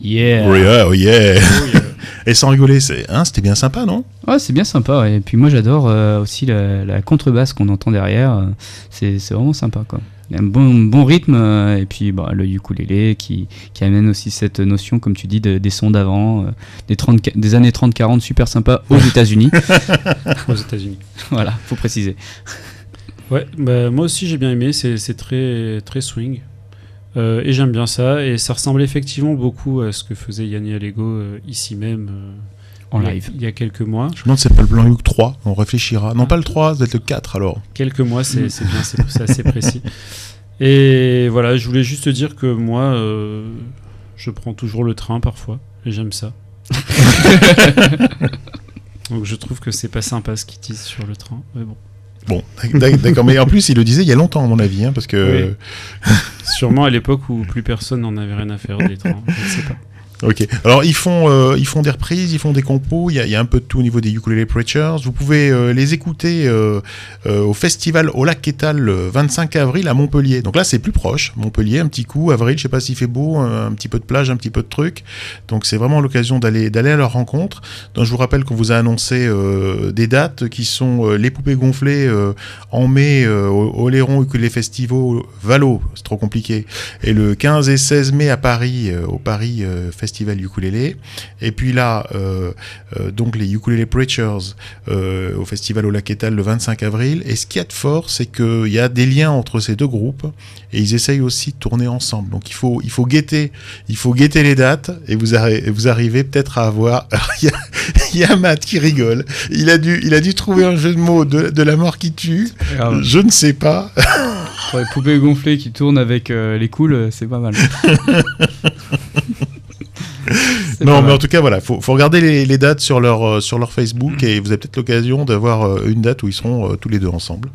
Yeah. Oh yeah, oh yeah. Et sans rigoler, c'est, hein, c'était bien sympa, non? Ouais, c'est bien sympa. ouais. Et puis moi, j'adore euh, aussi la, la contrebasse qu'on entend derrière. euh, C'est c'est vraiment sympa, quoi. Il y a un bon, bon rythme euh, et puis bah, le ukulélé qui, qui amène aussi cette notion, comme tu dis, de- des sons d'avant, euh, des, 30 des années 30-40 super sympa aux États-Unis. aux États-Unis. voilà, faut préciser. Ouais, bah, moi aussi j'ai bien aimé, c'est c'est très, très swing. Euh, et j'aime bien ça, et ça ressemble effectivement beaucoup à ce que faisait Yanni Allego euh, ici même euh, En live. il y a quelques mois. Je me demande si c'est pas le Plan Youk 3, on réfléchira. Non, pas le 3, c'est le 4 alors. Quelques mois, c'est c'est bien, c'est assez précis. Et voilà, je voulais juste te dire que moi, euh, je prends toujours le train parfois, et j'aime ça. Donc je trouve que c'est pas sympa ce qu'ils disent sur le train, mais bon. Bon, d'ac- d'accord, mais en plus il le disait il y a longtemps à mon avis, hein, parce que... Sûrement à l'époque où plus personne n'en avait rien à faire des trains, je ne sais pas. Ok. Alors ils font, euh, ils font des reprises, ils font des compos. Il y a, y a un peu de tout au niveau des ukulele preachers. Vous pouvez euh, les écouter euh, au festival au lac Quétal le 25 avril à Montpellier. Donc là c'est plus proche. Montpellier, un petit coup. Avril, je sais pas s'il fait beau, un, petit peu de plage, un petit peu de truc. Donc c'est vraiment l'occasion d'aller d'aller à leur rencontre. Donc je vous rappelle qu'on vous a annoncé des dates qui sont les poupées gonflées en mai au, Léron Ukulele Festival Valo, c'est trop compliqué. Et le 15 et 16 mai à Paris, au Paris euh, Festival Ukulélé. Et puis là, euh, euh, donc les Ukulele Preachers euh, au Festival au Lac Étal le 25 avril. Et ce qu'il y a de fort, c'est qu'il y a des liens entre ces deux groupes et ils essayent aussi de tourner ensemble. Donc il faut, il faut guetter, il faut guetter les dates et vous, arri- vous arrivez peut-être à avoir. Il y, y a Matt qui rigole. Il a dû, il a dû trouver un jeu de mots de, de la mort qui tue. Je ne sais pas. Pour les poupées gonflées qui tournent avec euh, les coules, c'est pas mal. Non, mais en tout cas, voilà, faut, faut regarder les, les dates sur leur, euh, sur leur Facebook et vous avez peut-être l'occasion d'avoir euh, une date où ils seront euh, tous les deux ensemble.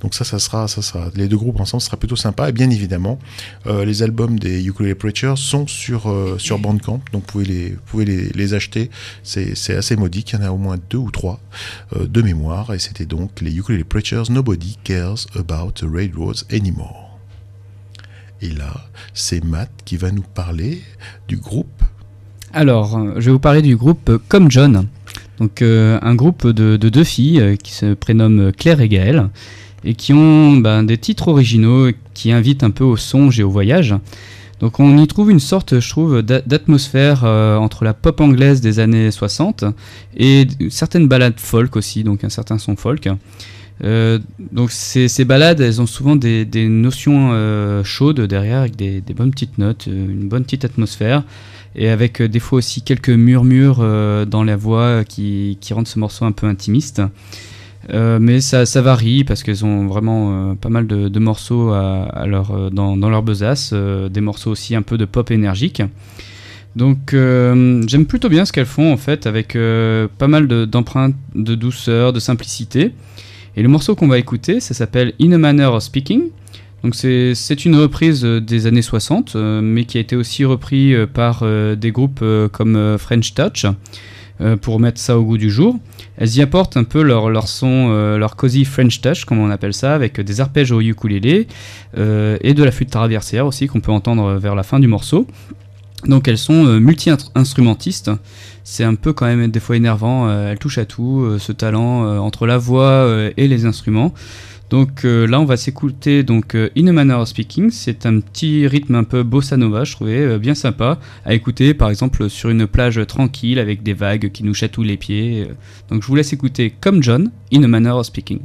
Donc ça, ça sera, ça sera, les deux groupes ensemble, ce sera plutôt sympa. Et bien évidemment, euh, les albums des Ukulele Preachers sont sur, euh, sur Bandcamp, donc vous pouvez les, vous pouvez les, les acheter. C'est c'est assez modique, il y en a au moins deux ou trois euh, de mémoire. Et c'était donc les Ukulele Preachers, Nobody Cares About the Railroads Anymore. Et là, c'est Matt qui va nous parler du groupe Alors, euh, je vais vous parler du groupe Comme John. Donc, euh, un groupe de, de deux filles euh, qui se prénomment Claire et Gaëlle et qui ont ben, des titres originaux qui invitent un peu au songe et au voyage. Donc, on y trouve une sorte, je trouve, d'a- d'atmosphère entre la pop anglaise des années 60 et certaines ballades folk aussi, donc un certain son folk. Donc ces, ces balades, elles ont souvent des, notions chaudes derrière, avec des, bonnes petites notes, une bonne petite atmosphère, et avec euh, des fois aussi quelques murmures euh, dans la voix qui, qui rendent ce morceau un peu intimiste. Euh, mais ça, varie parce qu'elles ont vraiment euh, pas mal de, de morceaux euh, dans, leur besace, euh, des morceaux aussi un peu de pop énergique. Donc euh, j'aime plutôt bien ce qu'elles font en fait avec euh, pas mal de- d'empreintes de, douceur, de simplicité. Et le morceau qu'on va écouter, ça s'appelle In a Manner of Speaking. C'est une reprise euh, des années 60, euh, mais qui a été aussi repris euh, par des groupes comme French Touch pour mettre ça au goût du jour. Elles y apportent un peu leur, leur son, leur cozy French touch, comme on appelle ça, avec des arpèges au ukulélé et de la flûte traversière aussi qu'on peut entendre vers la fin du morceau. Donc elles sont multi-instrumentistes. C'est un peu quand même des fois énervant. elles touchent à tout, ce talent entre la voix et les instruments. Donc euh, là, on va s'écouter donc euh, In a Manner of Speaking. C'est un petit rythme un peu bossa nova, je trouvais euh, bien sympa à écouter, par exemple sur une plage tranquille avec des vagues qui nous chatouillent les pieds. Donc je vous laisse écouter comme John, In a Manner of Speaking.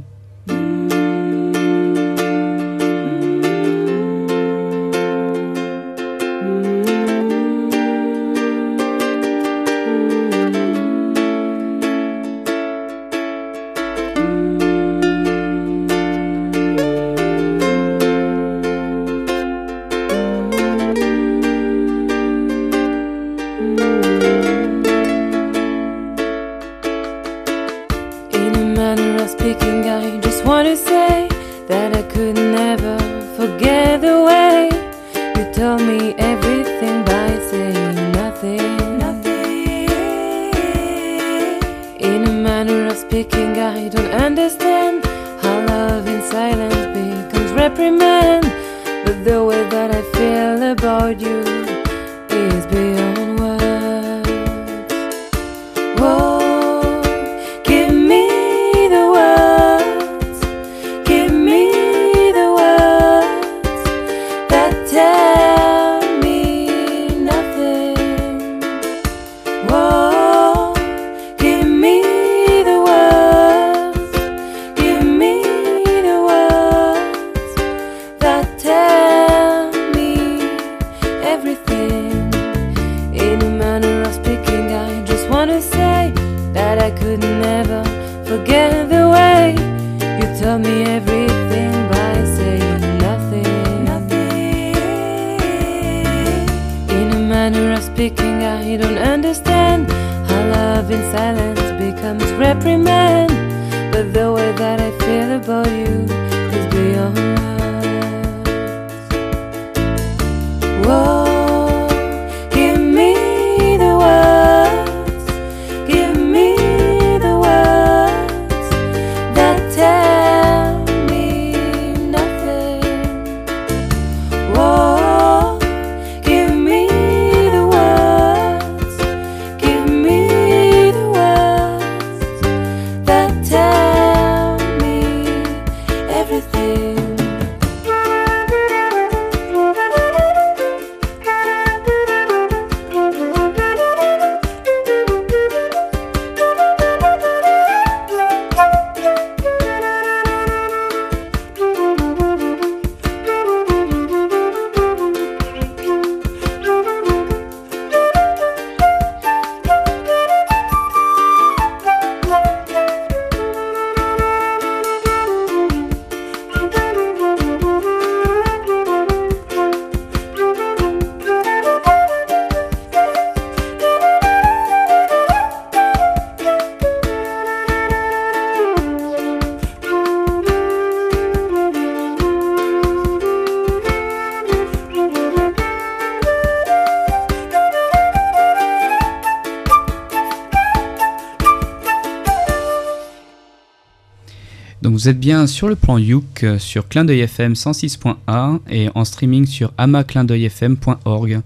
Vous êtes bien sur le plan Youk euh, sur Clin d'œil FM 106.1 et en streaming sur amaclindeuilfm.org.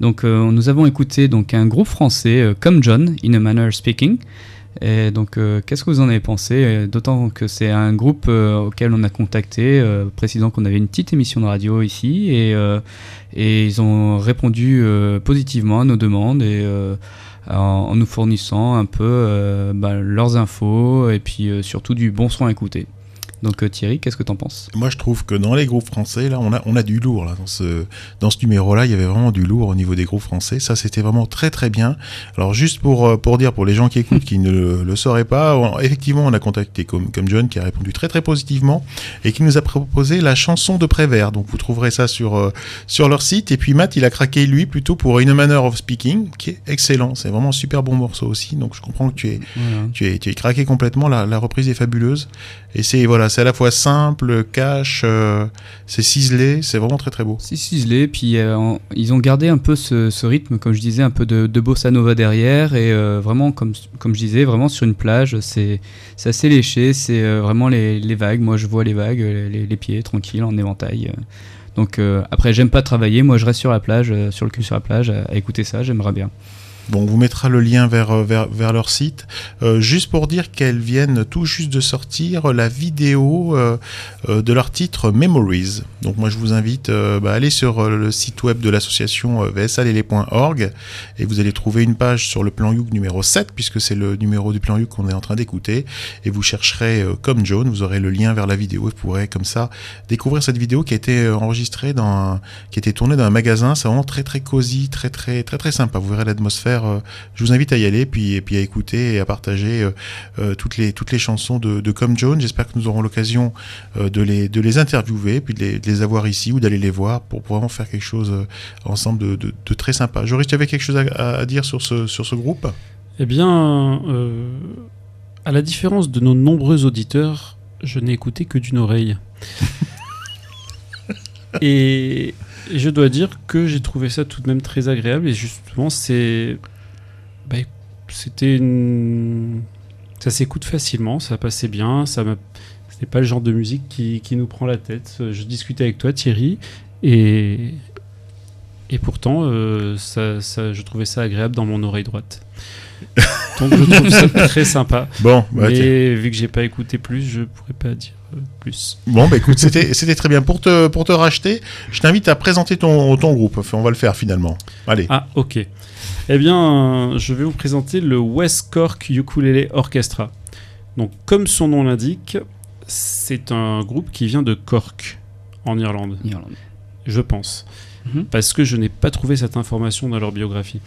Donc euh, nous avons écouté donc un groupe français euh, comme John in a manner speaking. Et donc euh, qu'est-ce que vous en avez pensé? D'autant que c'est un groupe auquel on a contacté, précisant qu'on avait une petite émission de radio ici et, ils ont répondu positivement à nos demandes et en, nous fournissant un peu bah, leurs infos et puis surtout du bon son à écouter. Donc euh, Thierry, qu'est-ce que t'en penses? Moi, je trouve que dans les groupes français, là, on a, on a du lourd. Là, dans ce, dans ce numéro-là, il y avait vraiment du lourd au niveau des groupes français. Ça, c'était vraiment très, très bien. Alors, juste pour, euh, pour dire, pour les gens qui écoutent, qui ne le, le sauraient pas, on- effectivement, on a contacté comme, comme John, qui a répondu très, très positivement et qui nous a proposé la chanson de Prévert. Donc, vous trouverez ça sur, euh, sur leur site. Et puis, Matt, il a craqué, lui, plutôt pour In a Manner of Speaking, qui est excellent. C'est vraiment un super bon morceau aussi. Donc, je comprends que tu es, tu es, tu es craqué complètement. La, la reprise est fabuleuse. Et c'est voilà, c'est à la fois simple, cash, euh, c'est ciselé, c'est vraiment très très beau. C'est ciselé, puis euh, ils ont gardé un peu ce, rythme, comme je disais, un peu de, bossa nova derrière, et euh, vraiment, comme, comme je disais, vraiment sur une plage, c'est assez léché, c'est vraiment les, les vagues. Moi, je vois les vagues, les, pieds tranquilles en éventail. Donc après, j'aime pas travailler, moi je reste sur la plage, sur le cul sur la plage, à écouter ça, j'aimerais bien. Bon, on vous mettra le lien vers, euh, leur site. Euh, juste pour dire qu'elles viennent tout juste de sortir la vidéo euh, de leur titre Memories. Donc moi je vous invite euh, bah, à aller sur le site web de l'association vsalélé.org et vous allez trouver une page sur le plan Youk numéro 7 puisque c'est le numéro du plan Youk qu'on est en train d'écouter et vous chercherez comme John, vous aurez le lien vers la vidéo et vous pourrez comme ça découvrir cette vidéo qui a été enregistrée dans qui a été tournée dans un magasin, c'est vraiment très très cosy, très très très très sympa. Vous verrez l'atmosphère. Euh, je vous invite à y aller, puis et puis à écouter et à partager euh, euh, toutes les toutes les chansons de, de Comme Jones. J'espère que nous aurons l'occasion de les de les interviewer, puis de les, de les avoir ici ou d'aller les voir pour vraiment faire quelque chose ensemble de, de, de très sympa. Joris, tu avais quelque chose à, à- à dire sur ce sur ce groupe? Eh bien, euh, à la différence de nos nombreux auditeurs, je n'ai écouté que d'une oreille. et, et je dois dire que j'ai trouvé ça tout de même très agréable. Et justement, c'est. bah, C'était une. Ça s'écoute facilement, ça passait bien, ça m'a. C'était pas le genre de musique qui, qui nous prend la tête. Je discutais avec toi, Thierry, et. Et pourtant, euh, ça, ça- je trouvais ça agréable dans mon oreille droite. Donc je trouve ça très sympa. Bon, bah. Mais vu que j'ai pas écouté plus, je pourrais pas dire plus. Bon, bah écoute, c'était très bien. Pour te pour te racheter, je t'invite à présenter ton ton groupe. Enfin, on va le faire finalement. Allez. Ah, ok. Eh bien, je vais vous présenter le West Cork Ukulele Orchestra. Donc, comme son nom l'indique, c'est un groupe qui vient de Cork, en Irlande. Irlande. Je pense. Mhm. Parce que je n'ai pas trouvé cette information dans leur biographie.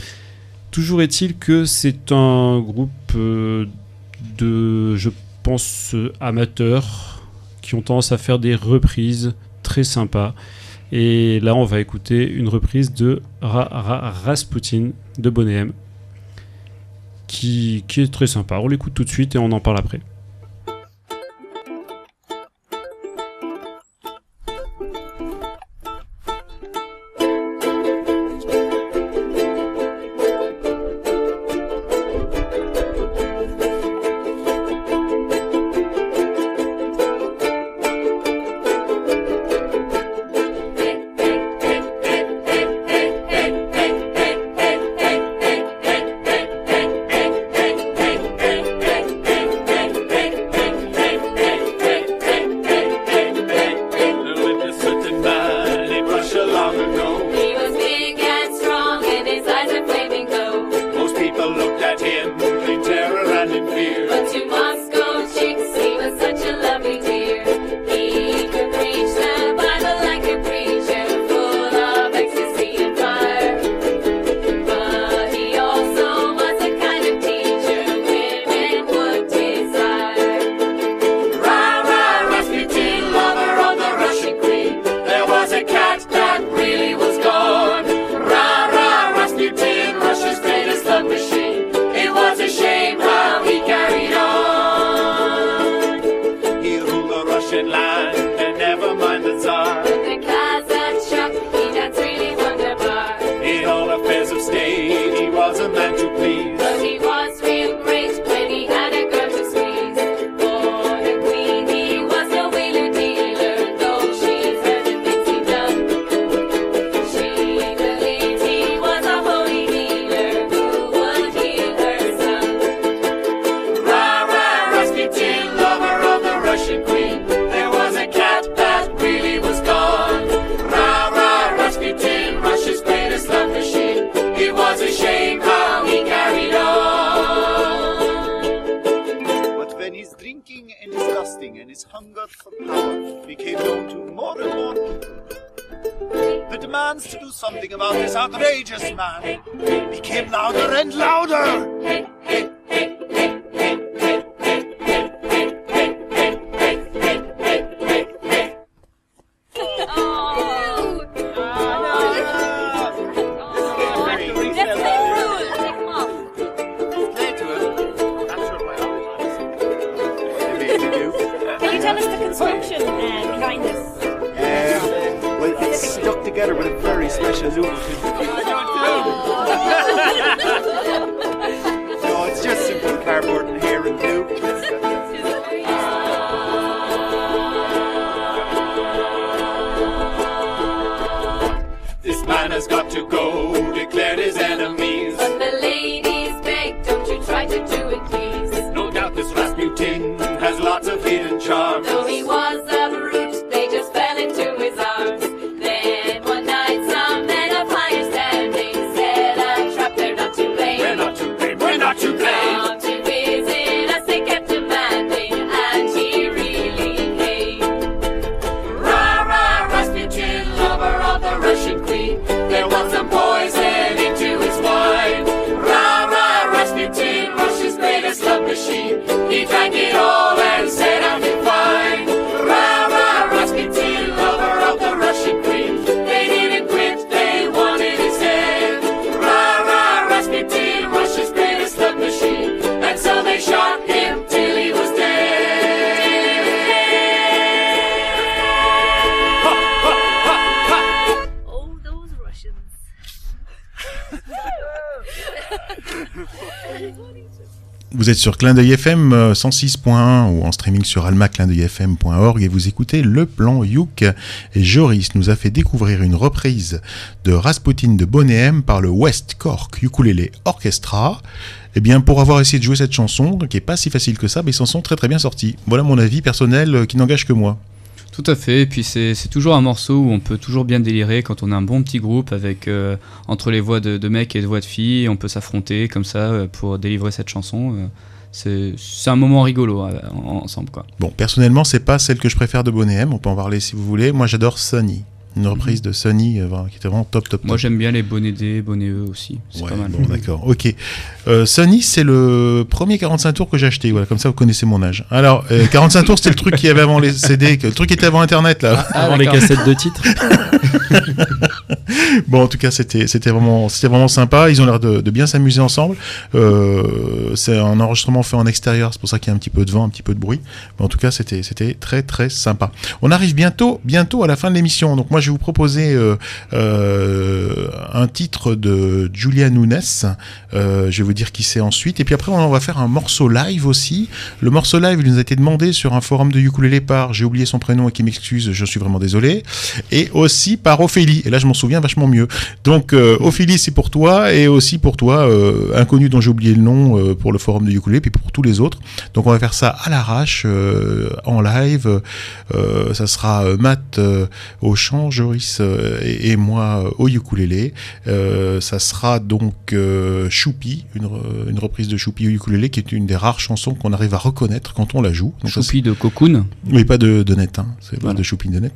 Toujours est-il que c'est un groupe euh, de, je pense, euh, amateurs qui ont tendance à faire des reprises très sympas. Et là, on va écouter une reprise de Ra- Ra- Rasputin de Bonnet qui, qui est très sympa. On l'écoute tout de suite et on en parle après. Vous êtes sur Clin d'œil FM euh, 106.1 ou en streaming sur almaclindeuilfm.org et vous écoutez Le Plan Youk. Et Joris nous a fait découvrir une reprise de Rasputin de Bonéem par le West Cork Ukulele Orchestra. Eh bien, pour avoir essayé de jouer cette chanson, qui est pas si facile que ça, mais ils s'en sont très très bien sortis. Voilà mon avis personnel euh, qui n'engage que moi. Tout à fait, et puis c'est toujours un morceau où on peut toujours bien délirer quand on a un bon petit groupe avec euh, entre les voix de, de mecs et de voix de filles, on peut s'affronter comme ça euh, pour délivrer cette chanson. euh, c'est un moment rigolo en- ensemble quoi. Bon, personnellement, c'est pas celle que je préfère de Bonéem, on peut en parler si vous voulez. Moi, j'adore Sunny, une reprise de Sunny euh, qui était vraiment top top top. Moi j'aime bien les bonnets D, bonnets E aussi, c'est Ouais, pas mal. bon, d'accord. Ok. Euh, Sony, c'est le premier 45 tours que j'ai acheté. Voilà, comme ça, vous connaissez mon âge. Alors, euh, 45 tours, c'était le truc qui avait avant les CD, que- le truc qui était avant Internet, là. Ah, Avant les cassettes de titres. bon, en tout cas, c'était c'était vraiment, c'était vraiment sympa. Ils ont l'air de, de bien s'amuser ensemble. Euh, c'est un enregistrement fait en extérieur, c'est pour ça qu'il y a un petit peu de vent, un petit peu de bruit. Mais en tout cas, c'était c'était très très sympa. On arrive bientôt bientôt à la fin de l'émission. Donc moi, je vais vous proposer euh, euh, un titre de Julia Nunes. Euh, je vais vous dire qui c'est ensuite. Et puis après, on va faire un morceau live aussi. Le morceau live, il nous a été demandé sur un forum de ukulélé par, j'ai oublié son prénom et qui m'excuse, je suis vraiment désolé. Et aussi par Ophélie. Et là, je m'en souviens vachement mieux. Donc, Ophélie, c'est pour toi et aussi pour toi, inconnu dont j'ai oublié le nom pour le forum de ukulélé, puis pour tous les autres. Donc, on va faire ça à l'arrache, en live. Ça sera Matt au chant, Joris euh, et, et moi euh, au ukulélé. Euh, ça sera donc Choupi, une, re- une reprise de Choupi au ukulélé, qui est une des rares chansons qu'on arrive à reconnaître quand on la joue. Donc, ça, Choupi de Cocoon. oui, pas de, de net, hein. c'est pas de shopping de net.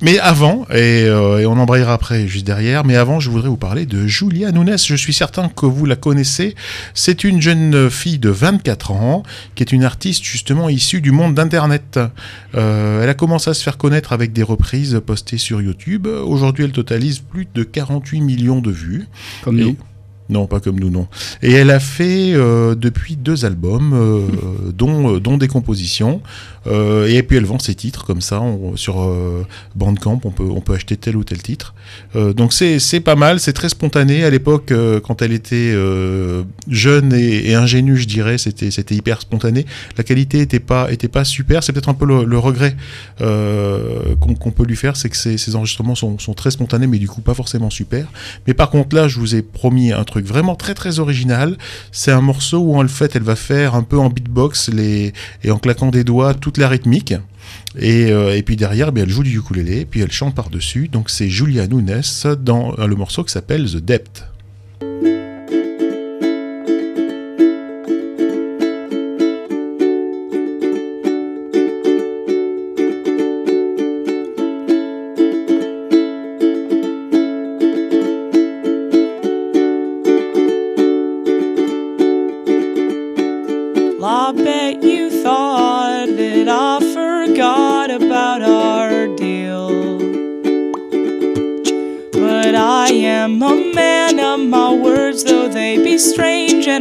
Mais avant, et, et on embrayera après juste derrière, mais avant, je voudrais vous parler de Julia Nunes. Je suis certain que vous la connaissez. C'est une jeune fille de 24 ans qui est une artiste justement issue du monde d'Internet. Euh, elle a commencé à se faire connaître avec des reprises postées sur YouTube. Aujourd'hui, elle totalise plus de 48 millions de vues. Comme Et- nous. Non, pas comme nous, non. Et elle a fait euh, depuis deux albums, euh, dont, euh, dont des compositions. Euh, et puis elle vend ses titres comme ça on- sur Bandcamp. On peut, on peut acheter tel ou tel titre. Donc c'est pas mal, c'est très spontané. À l'époque, quand elle était jeune et, et ingénue, je dirais, c'était c'était hyper spontané. La qualité était pas était pas super. C'est peut-être un peu le, le regret qu'on qu'on peut lui faire, c'est que ces, ces enregistrements sont, sont très spontanés, mais du coup pas forcément super. Mais par contre là, je vous ai promis un truc vraiment très très original. C'est un morceau où en fait elle va faire un peu en beatbox les et en claquant des doigts toute la rythmique. Et, euh, et puis derrière, ben, elle joue du ukulélé, puis elle chante par-dessus. Donc c'est Julia Nunes dans euh, le morceau qui s'appelle The Depth.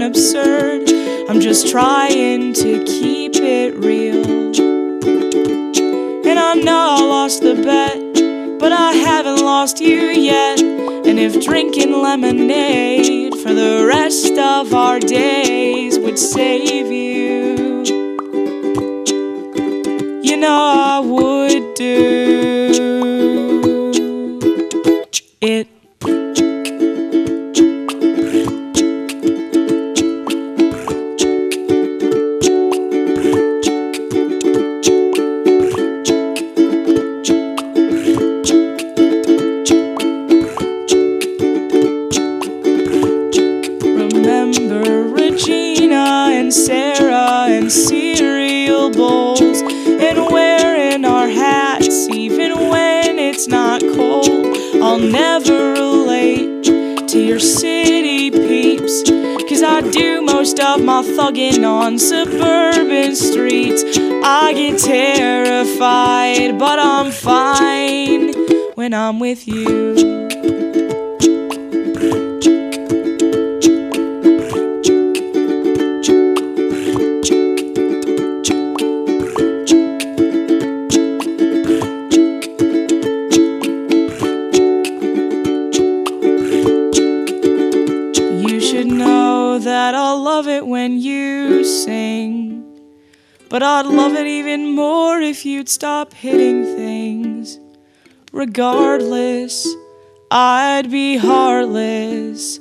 Absurd. I'm just trying to keep it real. And I know I lost the bet, but I haven't lost you yet. And if drinking lemonade for the rest of our days would save you, you know I would do and Sarah and cereal bowls and wearing our hats even when it's not cold. I'll never relate to your city peeps, cause I do most of my thugging on suburban streets. I get terrified, but I'm fine when I'm with you. You But I'd love it even more if you'd stop hitting things. Regardless, I'd be heartless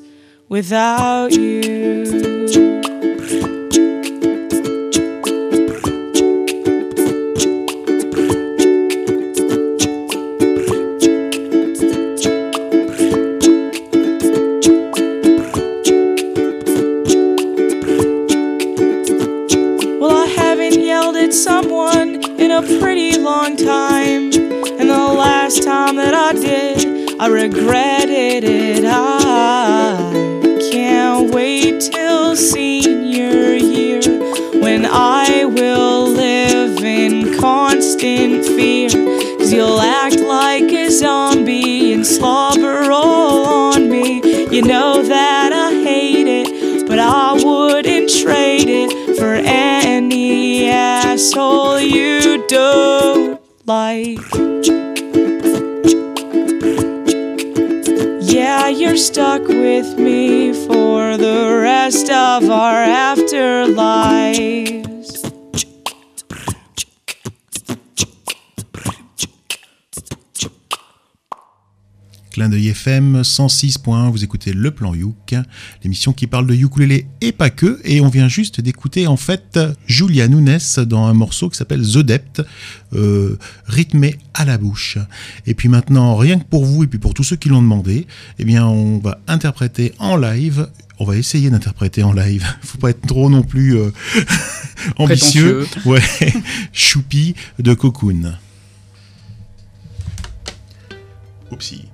without you. Time that I did, I regretted it. I can't wait till senior year when I will live in constant fear. Cause you'll act like a zombie and slobber all on me. You know that I hate it, but I wouldn't trade it for any asshole you don't like. Stuck with me for the rest of our afterlives. Clin d'œil FM 106.1, vous écoutez Le Plan Youk, l'émission qui parle de ukulélé et pas que, et on vient juste d'écouter en fait Julia Nunes dans un morceau qui s'appelle The Dept, euh, rythmé à la bouche. Et puis maintenant, rien que pour vous et puis pour tous ceux qui l'ont demandé, eh bien on va interpréter en live on va essayer d'interpréter en live. Faut pas être trop non plus euh, ambitieux. Ouais, choupi de Cocoon. Oupsie.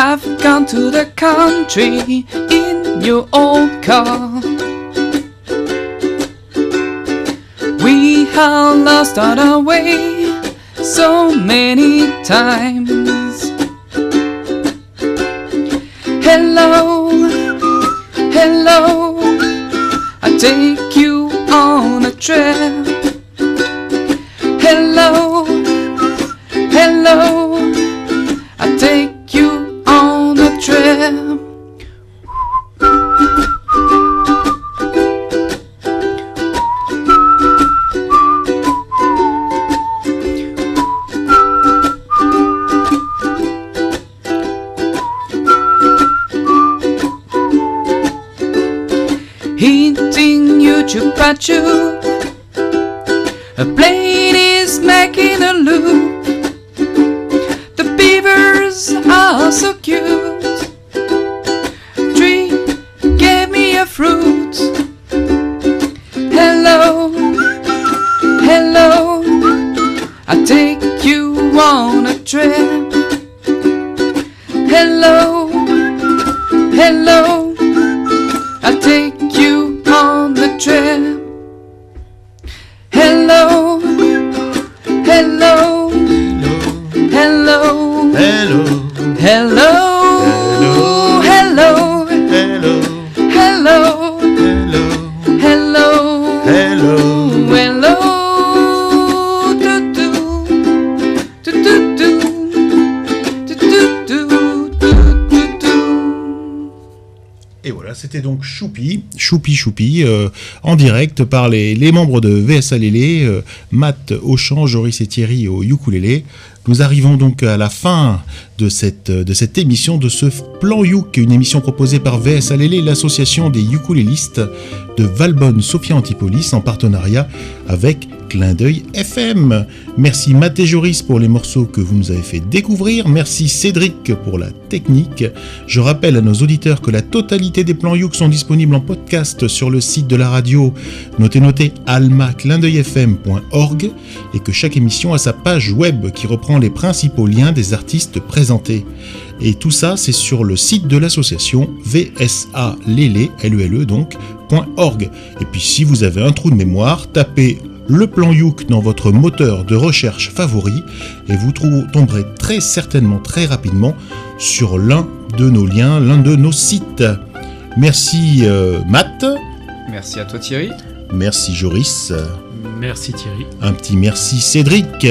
Have gone to the country in your old car. We have lost our way so many times. Hello, hello, I take you on a trip. A donc Choupi, Choupi Choupi, euh, en direct par les, membres de VSA Lélé, euh, Matt au chant, Joris et Thierry au ukulélé. Nous arrivons donc à la fin de cette, de cette émission, de ce Plan Youk, une émission proposée par VSA l'association des ukulélistes de Valbonne, Sophia Antipolis, en partenariat avec Clin d'œil FM. Merci Matt et Joris pour les morceaux que vous nous avez fait découvrir. Merci Cédric pour la technique. Je rappelle à nos auditeurs que la totalité des plans Youk sont disponibles en podcast sur le site de la radio. Notez, notez alma-clindeuilfm.org et que chaque émission a sa page web qui reprend les principaux liens des artistes présentés. Et tout ça, c'est sur le site de l'association VSA Lele, L-E-L-E donc, .org. Et puis si vous avez un trou de mémoire, tapez le plan Youk dans votre moteur de recherche favori et vous tomberez très certainement très rapidement sur l'un de nos liens, l'un de nos sites. Merci euh, Matt, Merci à toi Thierry. merci Joris, Merci Thierry. un petit merci Cédric.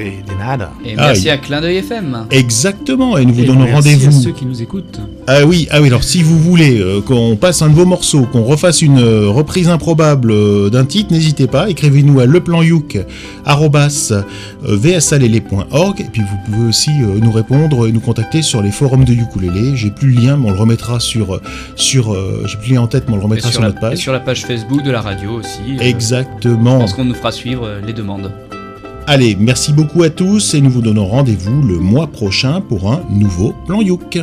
De, nada. Et Ah, merci à Clin d'œil FM. Exactement, et nous vous Et donnons merci rendez-vous. à ceux qui nous écoutent. Ah oui, ah oui, alors si vous voulez euh, qu'on passe un de vos morceaux, qu'on refasse une euh, reprise improbable euh, d'un titre, n'hésitez pas, écrivez-nous à leplanyouk.vsalele.org et puis vous pouvez aussi euh, nous répondre et nous contacter sur les forums de ukulélé. J'ai plus le lien, mais on le remettra sur, sur euh, j'ai plus le lien en tête, mais on le Et remettra sur, sur, la, notre et page. sur la page Facebook de la radio aussi. euh, Exactement. Je pense qu'on nous fera suivre euh, les demandes. Allez, merci beaucoup à tous et nous vous donnons rendez-vous le mois prochain pour un nouveau plan Youk.